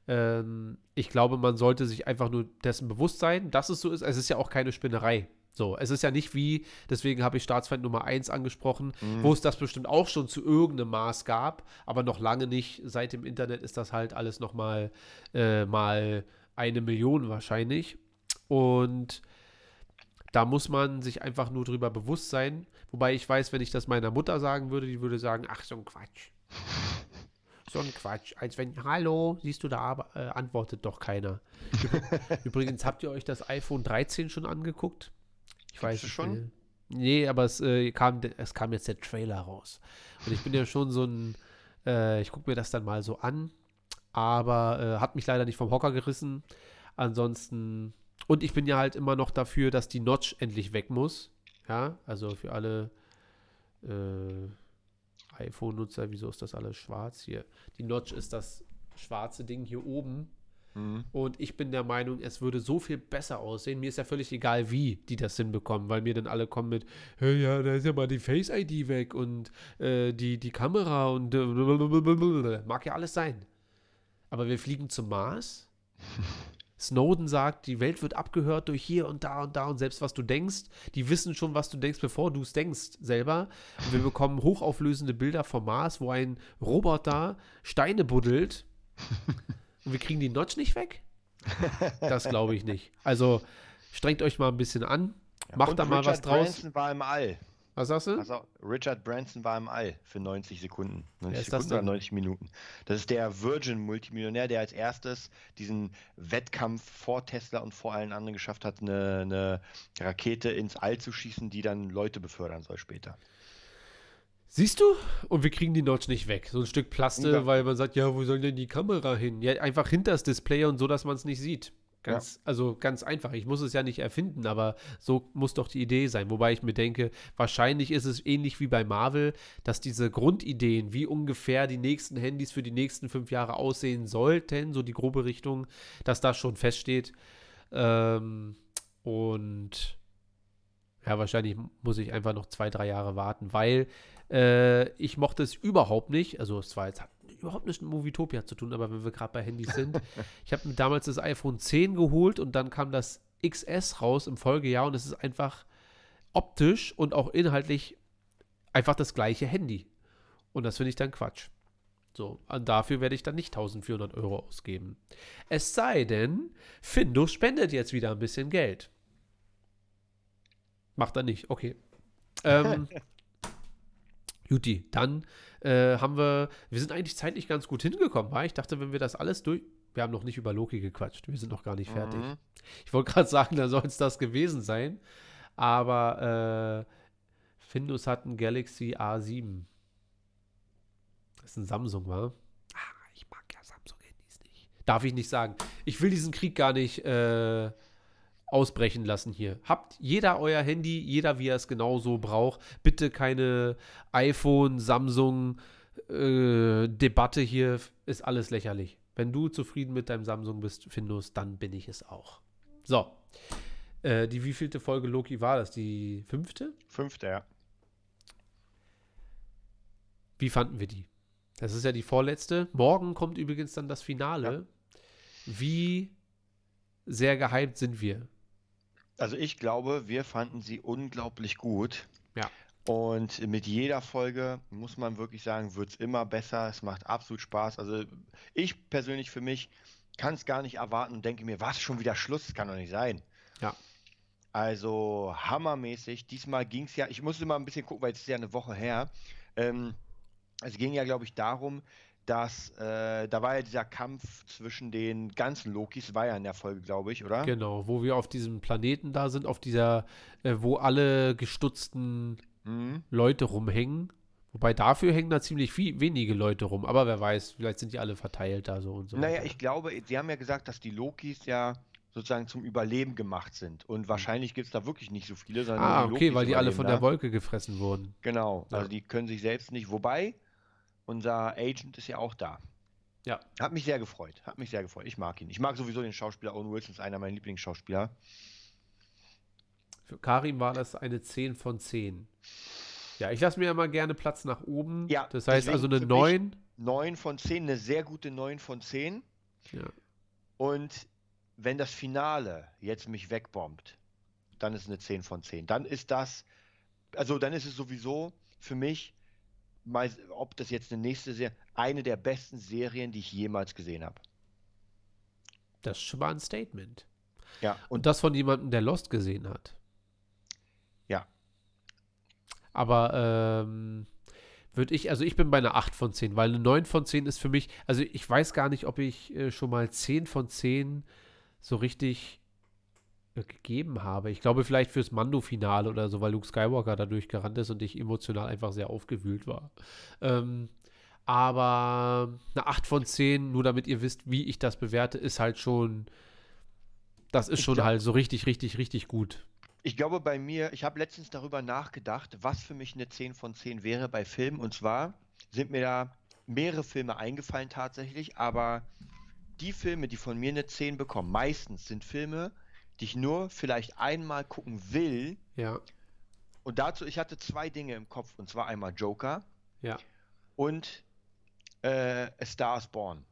Ähm, ich glaube, man sollte sich einfach nur dessen bewusst sein, dass es so ist. Es ist ja auch keine Spinnerei. So, es ist ja nicht wie, deswegen habe ich Staatsfeind Nummer 1 angesprochen, mhm. wo es das bestimmt auch schon zu irgendeinem Maß gab, aber noch lange nicht. Seit dem Internet ist das halt alles nochmal äh, mal eine Million wahrscheinlich. Und da muss man sich einfach nur drüber bewusst sein. Wobei ich weiß, wenn ich das meiner Mutter sagen würde, die würde sagen, ach, so ein Quatsch. So ein Quatsch. Als wenn, hallo, siehst du da, äh, antwortet doch keiner. (laughs) Übrigens, habt ihr euch das iPhone 13 schon angeguckt? Ich weiß es schon. Nee, aber es, äh, kam, es kam jetzt der Trailer raus. Und ich bin ja schon so ein, äh, ich gucke mir das dann mal so an, aber äh, hat mich leider nicht vom Hocker gerissen. Ansonsten, und ich bin ja halt immer noch dafür, dass die Notch endlich weg muss. Ja, also für alle äh, iPhone-Nutzer, wieso ist das alles schwarz hier? Die Notch ist das schwarze Ding hier oben Mhm. Und ich bin der Meinung, es würde so viel besser aussehen. Mir ist ja völlig egal, wie die das hinbekommen, weil mir dann alle kommen mit, hey, ja, da ist ja mal die Face-ID weg und äh, die, die Kamera und äh, mag ja alles sein. Aber wir fliegen zum Mars. (laughs) Snowden sagt, die Welt wird abgehört durch hier und da und da und selbst was du denkst, die wissen schon, was du denkst, bevor du es denkst selber. Und wir bekommen hochauflösende Bilder vom Mars, wo ein Roboter Steine buddelt. (laughs) Und wir kriegen die Notch nicht weg? das glaube ich nicht. Also strengt euch mal ein bisschen an. Macht da mal Richard was draus. Branson war im All. Was sagst du? Also Richard Branson war im All für 90 Sekunden. 90 Sekunden oder 90 Minuten. Das ist der Virgin-Multimillionär, der als erstes diesen Wettkampf vor Tesla und vor allen anderen geschafft hat, eine, eine Rakete ins All zu schießen, die dann Leute befördern soll später. Siehst du? Und wir kriegen die Notch nicht weg. So ein Stück Plaste, ja. weil man sagt, ja, wo soll denn die Kamera hin? Ja, einfach hinter das Display und so, dass man es nicht sieht. Ganz, ja. Also ganz einfach. Ich muss es ja nicht erfinden, aber so muss doch die Idee sein. Wobei ich mir denke, wahrscheinlich ist es ähnlich wie bei Marvel, dass diese Grundideen, wie ungefähr die nächsten Handys für die nächsten fünf Jahre aussehen sollten, so die grobe Richtung, dass das schon feststeht. Ähm, und ja, wahrscheinlich muss ich einfach noch zwei, drei Jahre warten, weil äh, ich mochte es überhaupt nicht. Also es war jetzt überhaupt nichts mit Movietopia zu tun, aber wenn wir gerade bei Handys sind. (laughs) ich habe mir damals das iPhone 10 geholt und dann kam das XS raus im Folgejahr und es ist einfach optisch und auch inhaltlich einfach das gleiche Handy. Und das finde ich dann Quatsch. So, und dafür werde ich dann nicht 1400 Euro ausgeben. Es sei denn, Findus spendet jetzt wieder ein bisschen Geld. Macht er nicht, okay. Ähm, (laughs) Juti, dann äh, haben wir, wir sind eigentlich zeitlich ganz gut hingekommen, weil ich dachte, wenn wir das alles durch, wir haben noch nicht über Loki gequatscht, wir sind noch gar nicht fertig. Mhm. Ich wollte gerade sagen, da soll es das gewesen sein, aber äh, Findus hat ein Galaxy A7. Das ist ein Samsung, war? Ah, ich mag ja Samsung-Handys nicht. Darf ich nicht sagen. Ich will diesen Krieg gar nicht äh, ausbrechen lassen hier. Habt jeder euer Handy, jeder wie er es genauso braucht. Bitte keine iPhone, Samsung äh, Debatte hier. Ist alles lächerlich. Wenn du zufrieden mit deinem Samsung bist, Findus, dann bin ich es auch. So. Äh, die wievielte Folge Loki war das? Die fünfte? Fünfte, ja. Wie fanden wir die? Das ist ja die vorletzte. Morgen kommt übrigens dann das Finale. Ja. Wie sehr gehypt sind wir? Also ich glaube, wir fanden sie unglaublich gut. Ja. Und mit jeder Folge, muss man wirklich sagen, wird es immer besser. Es macht absolut Spaß. Also ich persönlich für mich kann es gar nicht erwarten und denke mir, was, schon wieder Schluss? Das kann doch nicht sein. Ja. Also hammermäßig. Diesmal ging es ja, ich musste mal ein bisschen gucken, weil es ist ja eine Woche her. Ähm, es ging ja, glaube ich, darum, dass äh, da war ja dieser Kampf zwischen den ganzen Lokis, war ja in der Folge, glaube ich, oder? Genau, wo wir auf diesem Planeten da sind, auf dieser, äh, wo alle gestutzten mhm. Leute rumhängen. Wobei dafür hängen da ziemlich viel, wenige Leute rum, aber wer weiß, vielleicht sind die alle verteilt da so und so. Naja, ich glaube, sie haben ja gesagt, dass die Lokis ja sozusagen zum Überleben gemacht sind. Und mhm. wahrscheinlich gibt es da wirklich nicht so viele, sondern. Ah, okay, weil die alle von der Wolke gefressen wurden. Genau, ja. also die können sich selbst nicht. Wobei, unser Agent ist ja auch da. Ja. Hat mich sehr gefreut. Hat mich sehr gefreut. Ich mag ihn. Ich mag sowieso den Schauspieler Owen Wilson, ist einer meiner Lieblingsschauspieler. Für Karim war das eine 10 von 10. Ja, ich lasse mir ja mal gerne Platz nach oben. Ja, das heißt also eine 9. 9 von 10, eine sehr gute 9 von 10. Ja. Und wenn das Finale jetzt mich wegbombt, dann ist es eine 10 von 10. Dann ist das, also dann ist es sowieso für mich, ob das jetzt eine nächste Serie, eine der besten Serien, die ich jemals gesehen habe. Das ist schon mal ein Statement. Ja. Und, und das von jemandem, der Lost gesehen hat. Ja. Aber ähm, würde ich, also ich bin bei einer 8 von 10, weil eine 9 von 10 ist für mich, also ich weiß gar nicht, ob ich äh, schon mal 10 von 10 so richtig gegeben habe. Ich glaube vielleicht fürs Mando-Finale oder so, weil Luke Skywalker da durchgerannt ist und ich emotional einfach sehr aufgewühlt war. Ähm, aber eine 8 von 10, nur damit ihr wisst, wie ich das bewerte, ist halt schon, das ist schon glaub, halt so richtig, richtig, richtig gut. Ich glaube bei mir, ich habe letztens darüber nachgedacht, was für mich eine 10 von 10 wäre bei Filmen. Und zwar sind mir da mehrere Filme eingefallen tatsächlich, aber die Filme, die von mir eine 10 bekommen, meistens sind Filme, die ich nur vielleicht einmal gucken will. Ja. Und dazu, ich hatte zwei Dinge im Kopf, und zwar einmal Joker. Ja. Und äh, A Star is Born.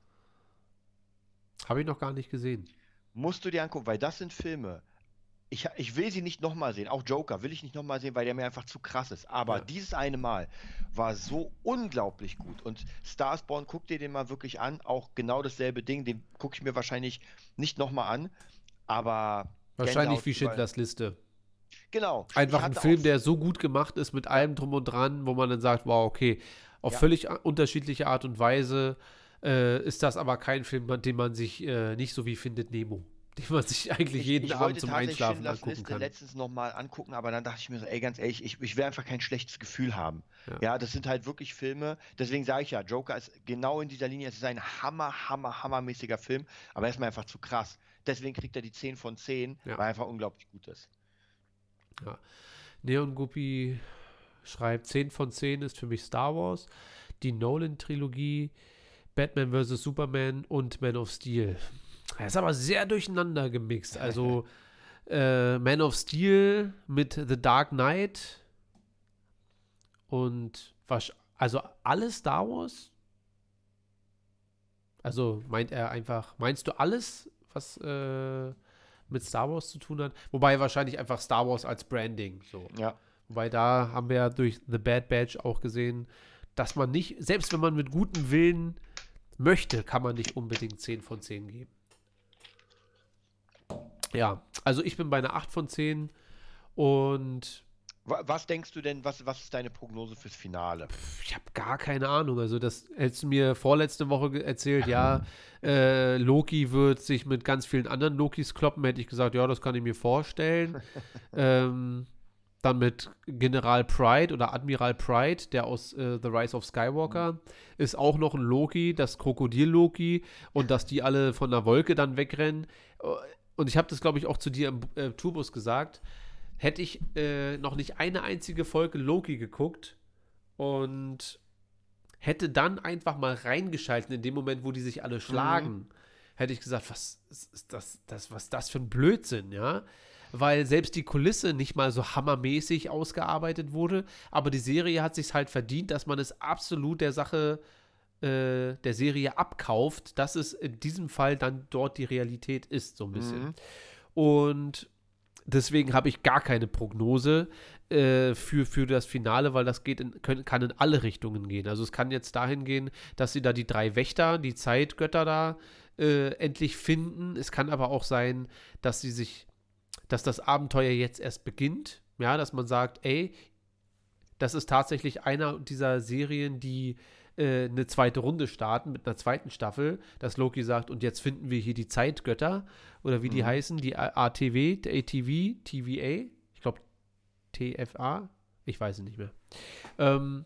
Habe ich noch gar nicht gesehen. Musst du dir angucken, weil das sind Filme. Ich, ich will sie nicht nochmal sehen. Auch Joker will ich nicht nochmal sehen, weil der mir einfach zu krass ist. Aber ja. dieses eine Mal war so unglaublich gut. Und Starsborn, guck dir den mal wirklich an. Auch genau dasselbe Ding. Den gucke ich mir wahrscheinlich nicht nochmal an. Aber. Wahrscheinlich wie Schindlers Liste. Genau. Einfach ein Film, der so gut gemacht ist mit allem drum und dran, wo man dann sagt, wow, okay, auf ja. völlig unterschiedliche Art und Weise äh, ist das aber kein Film, den man sich äh, nicht so wie findet Nemo (laughs) den man sich eigentlich ich, jeden ich Abend zum Einschlafen angucken Liste kann. letztens nochmal angucken, aber dann dachte ich mir so, ey, ganz ehrlich, ich, ich will einfach kein schlechtes Gefühl haben. Ja. ja, das sind halt wirklich Filme, deswegen sage ich ja, Joker ist genau in dieser Linie, es ist ein hammer, hammer, hammermäßiger Film, aber er ist mir einfach zu krass. Deswegen kriegt er die 10 von 10, ja. weil er einfach unglaublich gut ist. Ja. Neon Guppy schreibt, 10 von 10 ist für mich Star Wars, die Nolan-Trilogie, Batman vs. Superman und Man of Steel. Er ist aber sehr durcheinander gemixt. Also (laughs) äh, Man of Steel mit The Dark Knight und was, also alles Star Wars? Also meint er einfach, meinst du alles, was äh, mit Star Wars zu tun hat? Wobei wahrscheinlich einfach Star Wars als Branding. So. Ja. Wobei da haben wir ja durch The Bad Badge auch gesehen, dass man nicht, selbst wenn man mit gutem Willen möchte, kann man nicht unbedingt 10 von 10 geben. Ja, also ich bin bei einer 8 von 10 und was denkst du denn, was, was ist deine Prognose fürs Finale? Ich habe gar keine Ahnung. Also, das hättest du mir vorletzte Woche erzählt, ja, äh, Loki wird sich mit ganz vielen anderen Lokis kloppen, hätte ich gesagt, ja, das kann ich mir vorstellen. (laughs) ähm, dann mit General Pride oder Admiral Pride, der aus äh, The Rise of Skywalker, mhm. ist auch noch ein Loki, das Krokodil-Loki und dass die alle von der Wolke dann wegrennen. Und ich habe das, glaube ich, auch zu dir im äh, Tourbus gesagt. Hätte ich äh, noch nicht eine einzige Folge Loki geguckt und hätte dann einfach mal reingeschalten in dem Moment, wo die sich alle schlagen, mhm. hätte ich gesagt, was ist das, das, was das für ein Blödsinn, ja? weil selbst die Kulisse nicht mal so hammermäßig ausgearbeitet wurde. Aber die Serie hat sich halt verdient, dass man es absolut der Sache äh, der Serie abkauft, dass es in diesem Fall dann dort die Realität ist, so ein bisschen. Mhm. Und deswegen habe ich gar keine Prognose äh, für, für das Finale, weil das geht in, können, kann in alle Richtungen gehen. Also es kann jetzt dahin gehen, dass sie da die drei Wächter, die Zeitgötter da äh, endlich finden. Es kann aber auch sein, dass sie sich dass das Abenteuer jetzt erst beginnt. Ja, dass man sagt, ey, das ist tatsächlich einer dieser Serien, die äh, eine zweite Runde starten mit einer zweiten Staffel, dass Loki sagt, und jetzt finden wir hier die Zeitgötter oder wie mhm. die heißen, die ATW, ATV, TVA, ich glaube TFA, ich weiß es nicht mehr. Ähm,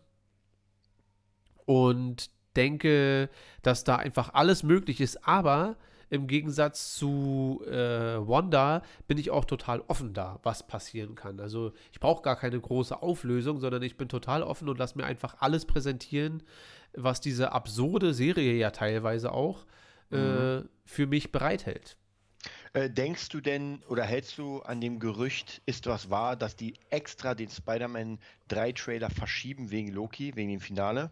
und denke, dass da einfach alles möglich ist, aber im Gegensatz zu äh, Wanda bin ich auch total offen da, was passieren kann. Also ich brauche gar keine große Auflösung, sondern ich bin total offen und lasse mir einfach alles präsentieren, was diese absurde Serie ja teilweise auch äh, mhm. für mich bereithält. Äh, denkst du denn oder hältst du an dem Gerücht, ist was wahr, dass die extra den Spider-Man 3 Trailer verschieben wegen Loki, wegen dem Finale?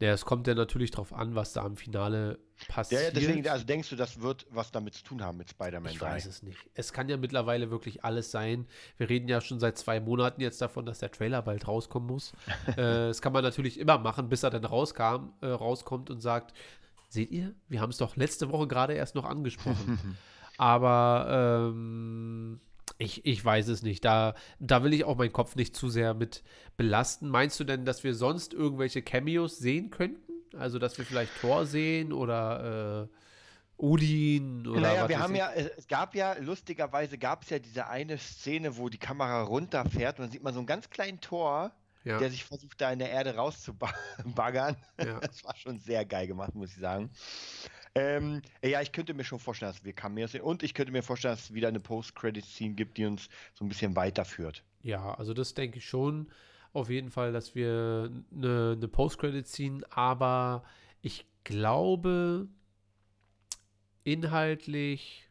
Ja, es kommt ja natürlich darauf an, was da im Finale passiert. Ja, deswegen, also denkst du, das wird was damit zu tun haben mit Spider-Man 3? Ich weiß es nicht. Es kann ja mittlerweile wirklich alles sein. Wir reden ja schon seit zwei Monaten jetzt davon, dass der Trailer bald rauskommen muss. (laughs) äh, das kann man natürlich immer machen, bis er dann rauskam, äh, rauskommt und sagt, seht ihr, wir haben es doch letzte Woche gerade erst noch angesprochen. (laughs) Aber ähm, ich, ich weiß es nicht. Da, da will ich auch meinen Kopf nicht zu sehr mit belasten. Meinst du denn, dass wir sonst irgendwelche Cameos sehen könnten? Also, dass wir vielleicht Thor sehen oder äh, Odin oder Naja, wir haben ich? ja, es gab ja, lustigerweise gab es ja diese eine Szene, wo die Kamera runterfährt und dann sieht man so einen ganz kleinen Tor, ja. der sich versucht, da in der Erde rauszubaggern. Ja. (laughs) Das war schon sehr geil gemacht, muss ich sagen. Ähm, ja, ich könnte mir schon vorstellen, dass wir Cameos sehen. Und ich könnte mir vorstellen, dass es wieder eine Post-Credit-Scene gibt, die uns so ein bisschen weiterführt. Ja, also das denke ich schon. Auf jeden Fall, dass wir eine, eine Post-Credit-Scene, aber ich glaube, inhaltlich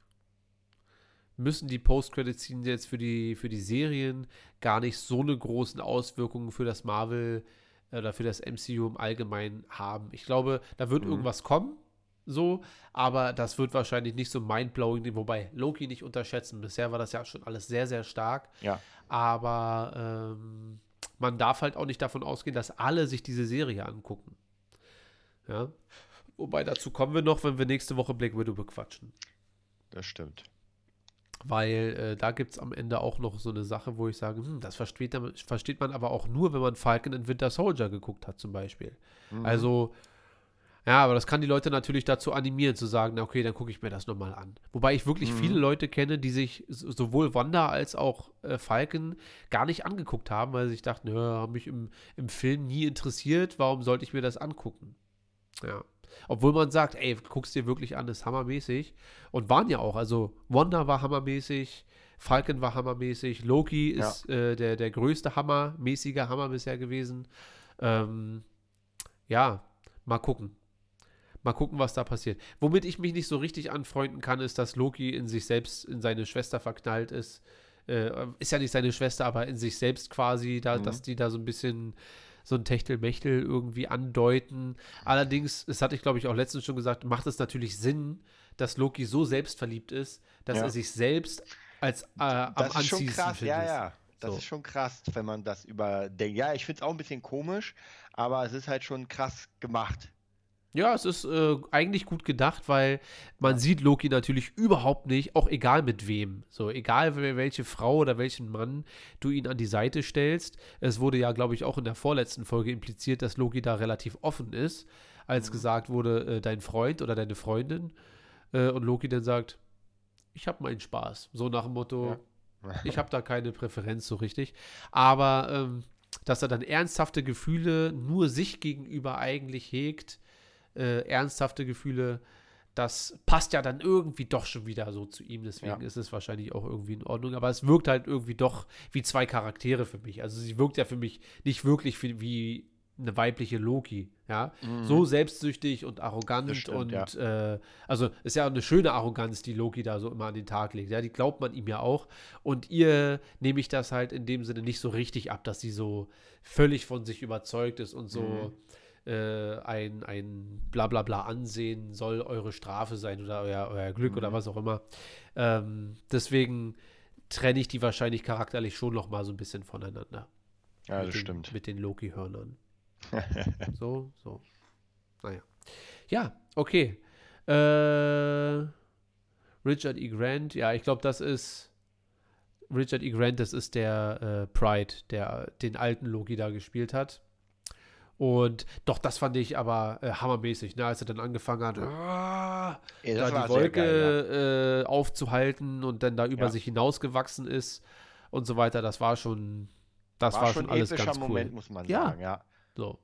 müssen die Post-Credit-Scenes jetzt für die, für die Serien gar nicht so eine großen Auswirkungen für das Marvel oder für das MCU im Allgemeinen haben. Ich glaube, da wird mhm. irgendwas kommen, so, aber das wird wahrscheinlich nicht so mindblowing, wobei Loki nicht unterschätzen. Bisher war das ja schon alles sehr, sehr stark. Ja. Aber ähm, man darf halt auch nicht davon ausgehen, dass alle sich diese Serie angucken. Ja. Wobei dazu kommen wir noch, wenn wir nächste Woche Black Widow bequatschen. Das stimmt. Weil äh, da gibt es am Ende auch noch so eine Sache, wo ich sage, hm, das versteht, versteht, man aber auch nur, wenn man Falcon and Winter Soldier geguckt hat, zum Beispiel. Mhm. Also ja, aber das kann die Leute natürlich dazu animieren, zu sagen, okay, dann gucke ich mir das nochmal an. Wobei ich wirklich mhm. viele Leute kenne, die sich sowohl Wanda als auch äh, Falcon gar nicht angeguckt haben, weil sie sich dachten, ja, haben mich im, im Film nie interessiert, warum sollte ich mir das angucken? Ja. Obwohl man sagt, ey, guckst dir wirklich an, ist hammermäßig. Und waren ja auch, also Wanda war hammermäßig, Falcon war hammermäßig, Loki ist ja. äh, der, der größte hammermäßige Hammer bisher gewesen. Ähm, ja, mal gucken. Mal gucken, was da passiert. Womit ich mich nicht so richtig anfreunden kann, ist, dass Loki in sich selbst, in seine Schwester verknallt ist. Äh, ist ja nicht seine Schwester, aber in sich selbst quasi, da, mhm. dass die da so ein bisschen so ein Techtelmechtel irgendwie andeuten. Allerdings, das hatte ich glaube ich auch letztens schon gesagt, macht es natürlich Sinn, dass Loki so selbstverliebt ist, dass ja. er sich selbst als äh, am das ist schon krass, findet. Ja, ja. Das so. ist schon krass, wenn man das überdenkt. Ja, ich finde es auch ein bisschen komisch, aber es ist halt schon krass gemacht. Ja, es ist äh, eigentlich gut gedacht, weil man sieht Loki natürlich überhaupt nicht, auch egal mit wem. So, egal welche Frau oder welchen Mann du ihn an die Seite stellst. Es wurde ja, glaube ich, auch in der vorletzten Folge impliziert, dass Loki da relativ offen ist, als mhm. gesagt wurde, äh, dein Freund oder deine Freundin. Äh, und Loki dann sagt, ich habe meinen Spaß. So nach dem Motto, ja. ich habe da keine Präferenz so richtig. Aber ähm, dass er dann ernsthafte Gefühle nur sich gegenüber eigentlich hegt, äh, ernsthafte Gefühle, das passt ja dann irgendwie doch schon wieder so zu ihm. Deswegen ja. ist es wahrscheinlich auch irgendwie in Ordnung. Aber es wirkt halt irgendwie doch wie zwei Charaktere für mich. Also sie wirkt ja für mich nicht wirklich wie eine weibliche Loki, ja. Mhm. So selbstsüchtig und arrogant stimmt, und ja. äh, also ist ja eine schöne Arroganz, die Loki da so immer an den Tag legt. Ja, die glaubt man ihm ja auch. Und ihr nehme ich das halt in dem Sinne nicht so richtig ab, dass sie so völlig von sich überzeugt ist und so. Mhm äh, ein, ein Blablabla ansehen soll eure Strafe sein oder euer, euer Glück mhm. oder was auch immer. Ähm, deswegen trenne ich die wahrscheinlich charakterlich schon noch mal so ein bisschen voneinander. Ja, das den, stimmt. Mit den Loki-Hörnern. (laughs) so, so. Naja. Ja, okay. Äh, Richard E. Grant, ja, ich glaube, das ist Richard E. Grant, das ist der äh, Pride, der den alten Loki da gespielt hat. Und doch, das fand ich aber äh, hammermäßig, ne? als er dann angefangen hat, ja, da die Wolke geil, ja. äh, aufzuhalten und dann da über ja. sich hinausgewachsen ist und so weiter. Das war schon, das war, war schon alles ganz cool. Moment, muss man sagen, ja. So.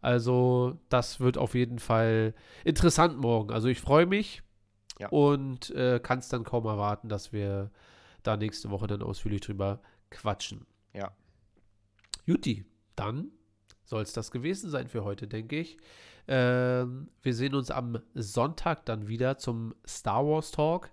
Also, das wird auf jeden Fall interessant morgen. Also, ich freue mich und äh, kann es dann kaum erwarten, dass wir da nächste Woche dann ausführlich drüber quatschen. Ja. Juti, dann soll es das gewesen sein für heute, denke ich. Ähm, wir sehen uns am Sonntag dann wieder zum Star Wars Talk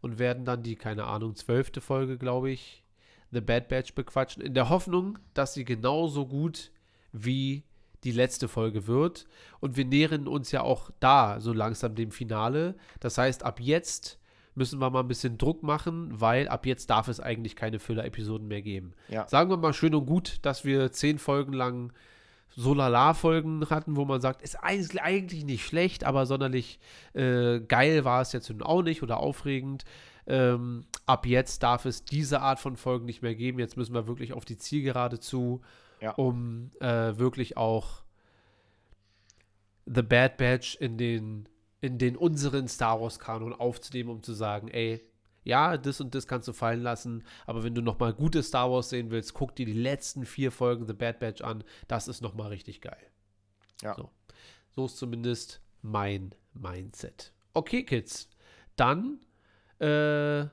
und werden dann die, keine Ahnung, zwölfte Folge, glaube ich, The Bad Batch bequatschen, in der Hoffnung, dass sie genauso gut wie die letzte Folge wird. Und wir nähern uns ja auch da so langsam dem Finale. Das heißt, ab jetzt müssen wir mal ein bisschen Druck machen, weil ab jetzt darf es eigentlich keine Füller-Episoden mehr geben. Ja. Sagen wir mal schön und gut, dass wir zehn Folgen lang Solala-Folgen hatten, wo man sagt, ist eigentlich nicht schlecht, aber sonderlich äh, geil war es jetzt nun auch nicht oder aufregend. Ähm, ab jetzt darf es diese Art von Folgen nicht mehr geben. Jetzt müssen wir wirklich auf die Zielgerade zu, ja. um äh, wirklich auch The Bad Batch in den, in den unseren Star Wars-Kanon aufzunehmen, um zu sagen, ey, ja, das und das kannst du fallen lassen, aber wenn du nochmal gute Star Wars sehen willst, guck dir die letzten vier Folgen The Bad Batch an. Das ist nochmal richtig geil. Ja. So. so ist zumindest mein Mindset. Okay, Kids. Dann äh,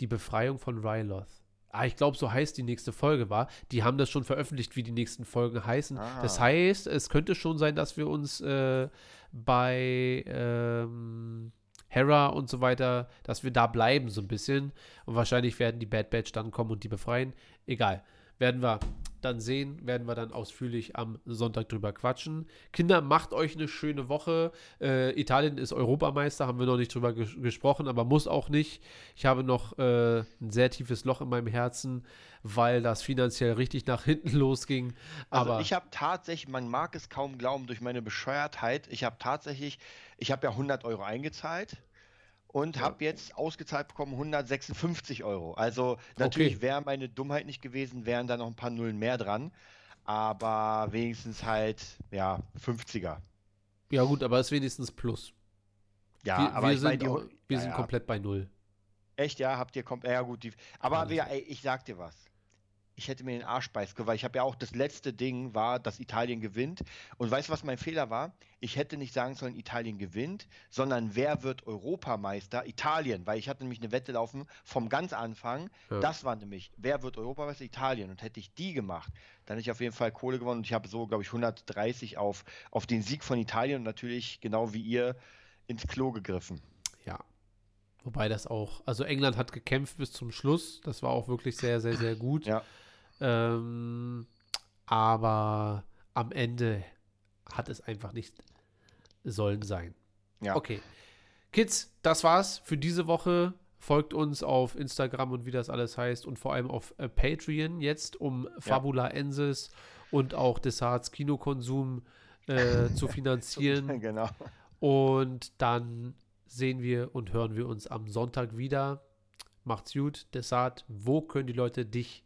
die Befreiung von Ryloth. Ah, ich glaube, so heißt die nächste Folge war. Die haben das schon veröffentlicht, wie die nächsten Folgen heißen. Ah. Das heißt, es könnte schon sein, dass wir uns äh, bei ähm, Hera und so weiter, dass wir da bleiben so ein bisschen. Und wahrscheinlich werden die Bad Batch dann kommen und die befreien. Egal. Werden wir dann sehen, werden wir dann ausführlich am Sonntag drüber quatschen. Kinder, macht euch eine schöne Woche. Äh, Italien ist Europameister, haben wir noch nicht drüber ges gesprochen, aber muss auch nicht. Ich habe noch äh, ein sehr tiefes Loch in meinem Herzen, weil das finanziell richtig nach hinten (laughs) losging. Also aber ich habe tatsächlich, man mag es kaum glauben, durch meine Bescheuertheit, ich habe tatsächlich, ich habe ja 100 Euro eingezahlt und habe jetzt ausgezahlt bekommen 156 Euro. Also natürlich okay. wäre meine Dummheit nicht gewesen, wären da noch ein paar Nullen mehr dran, aber wenigstens halt, ja, 50er. Ja gut, aber es ist wenigstens Plus. Ja, wir, aber wir sind, die, wir ja, sind komplett bei Null. Echt, ja, habt ihr komplett, ja gut, die, aber ja, ey, ich sag dir was ich hätte mir den Arsch beißen weil ich habe ja auch das letzte Ding war, dass Italien gewinnt. Und weißt du, was mein Fehler war? Ich hätte nicht sagen sollen, Italien gewinnt, sondern wer wird Europameister? Italien, weil ich hatte nämlich eine Wette laufen vom ganz Anfang. Ja. Das war nämlich, wer wird Europameister? Italien. Und hätte ich die gemacht, dann hätte ich auf jeden Fall Kohle gewonnen. Und ich habe so, glaube ich, 130 auf, auf den Sieg von Italien und natürlich, genau wie ihr, ins Klo gegriffen. Ja, Wobei das auch, also England hat gekämpft bis zum Schluss. Das war auch wirklich sehr, sehr, sehr gut. Ja. Ähm, aber am Ende hat es einfach nicht sollen sein. Ja. Okay. Kids, das war's für diese Woche. Folgt uns auf Instagram und wie das alles heißt und vor allem auf äh, Patreon jetzt, um Fabula Ensis und auch Desarts Kinokonsum äh, zu (laughs) finanzieren. (laughs) genau. Und dann sehen wir und hören wir uns am Sonntag wieder. Macht's gut, Desart. Wo können die Leute dich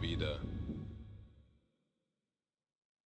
Wieder.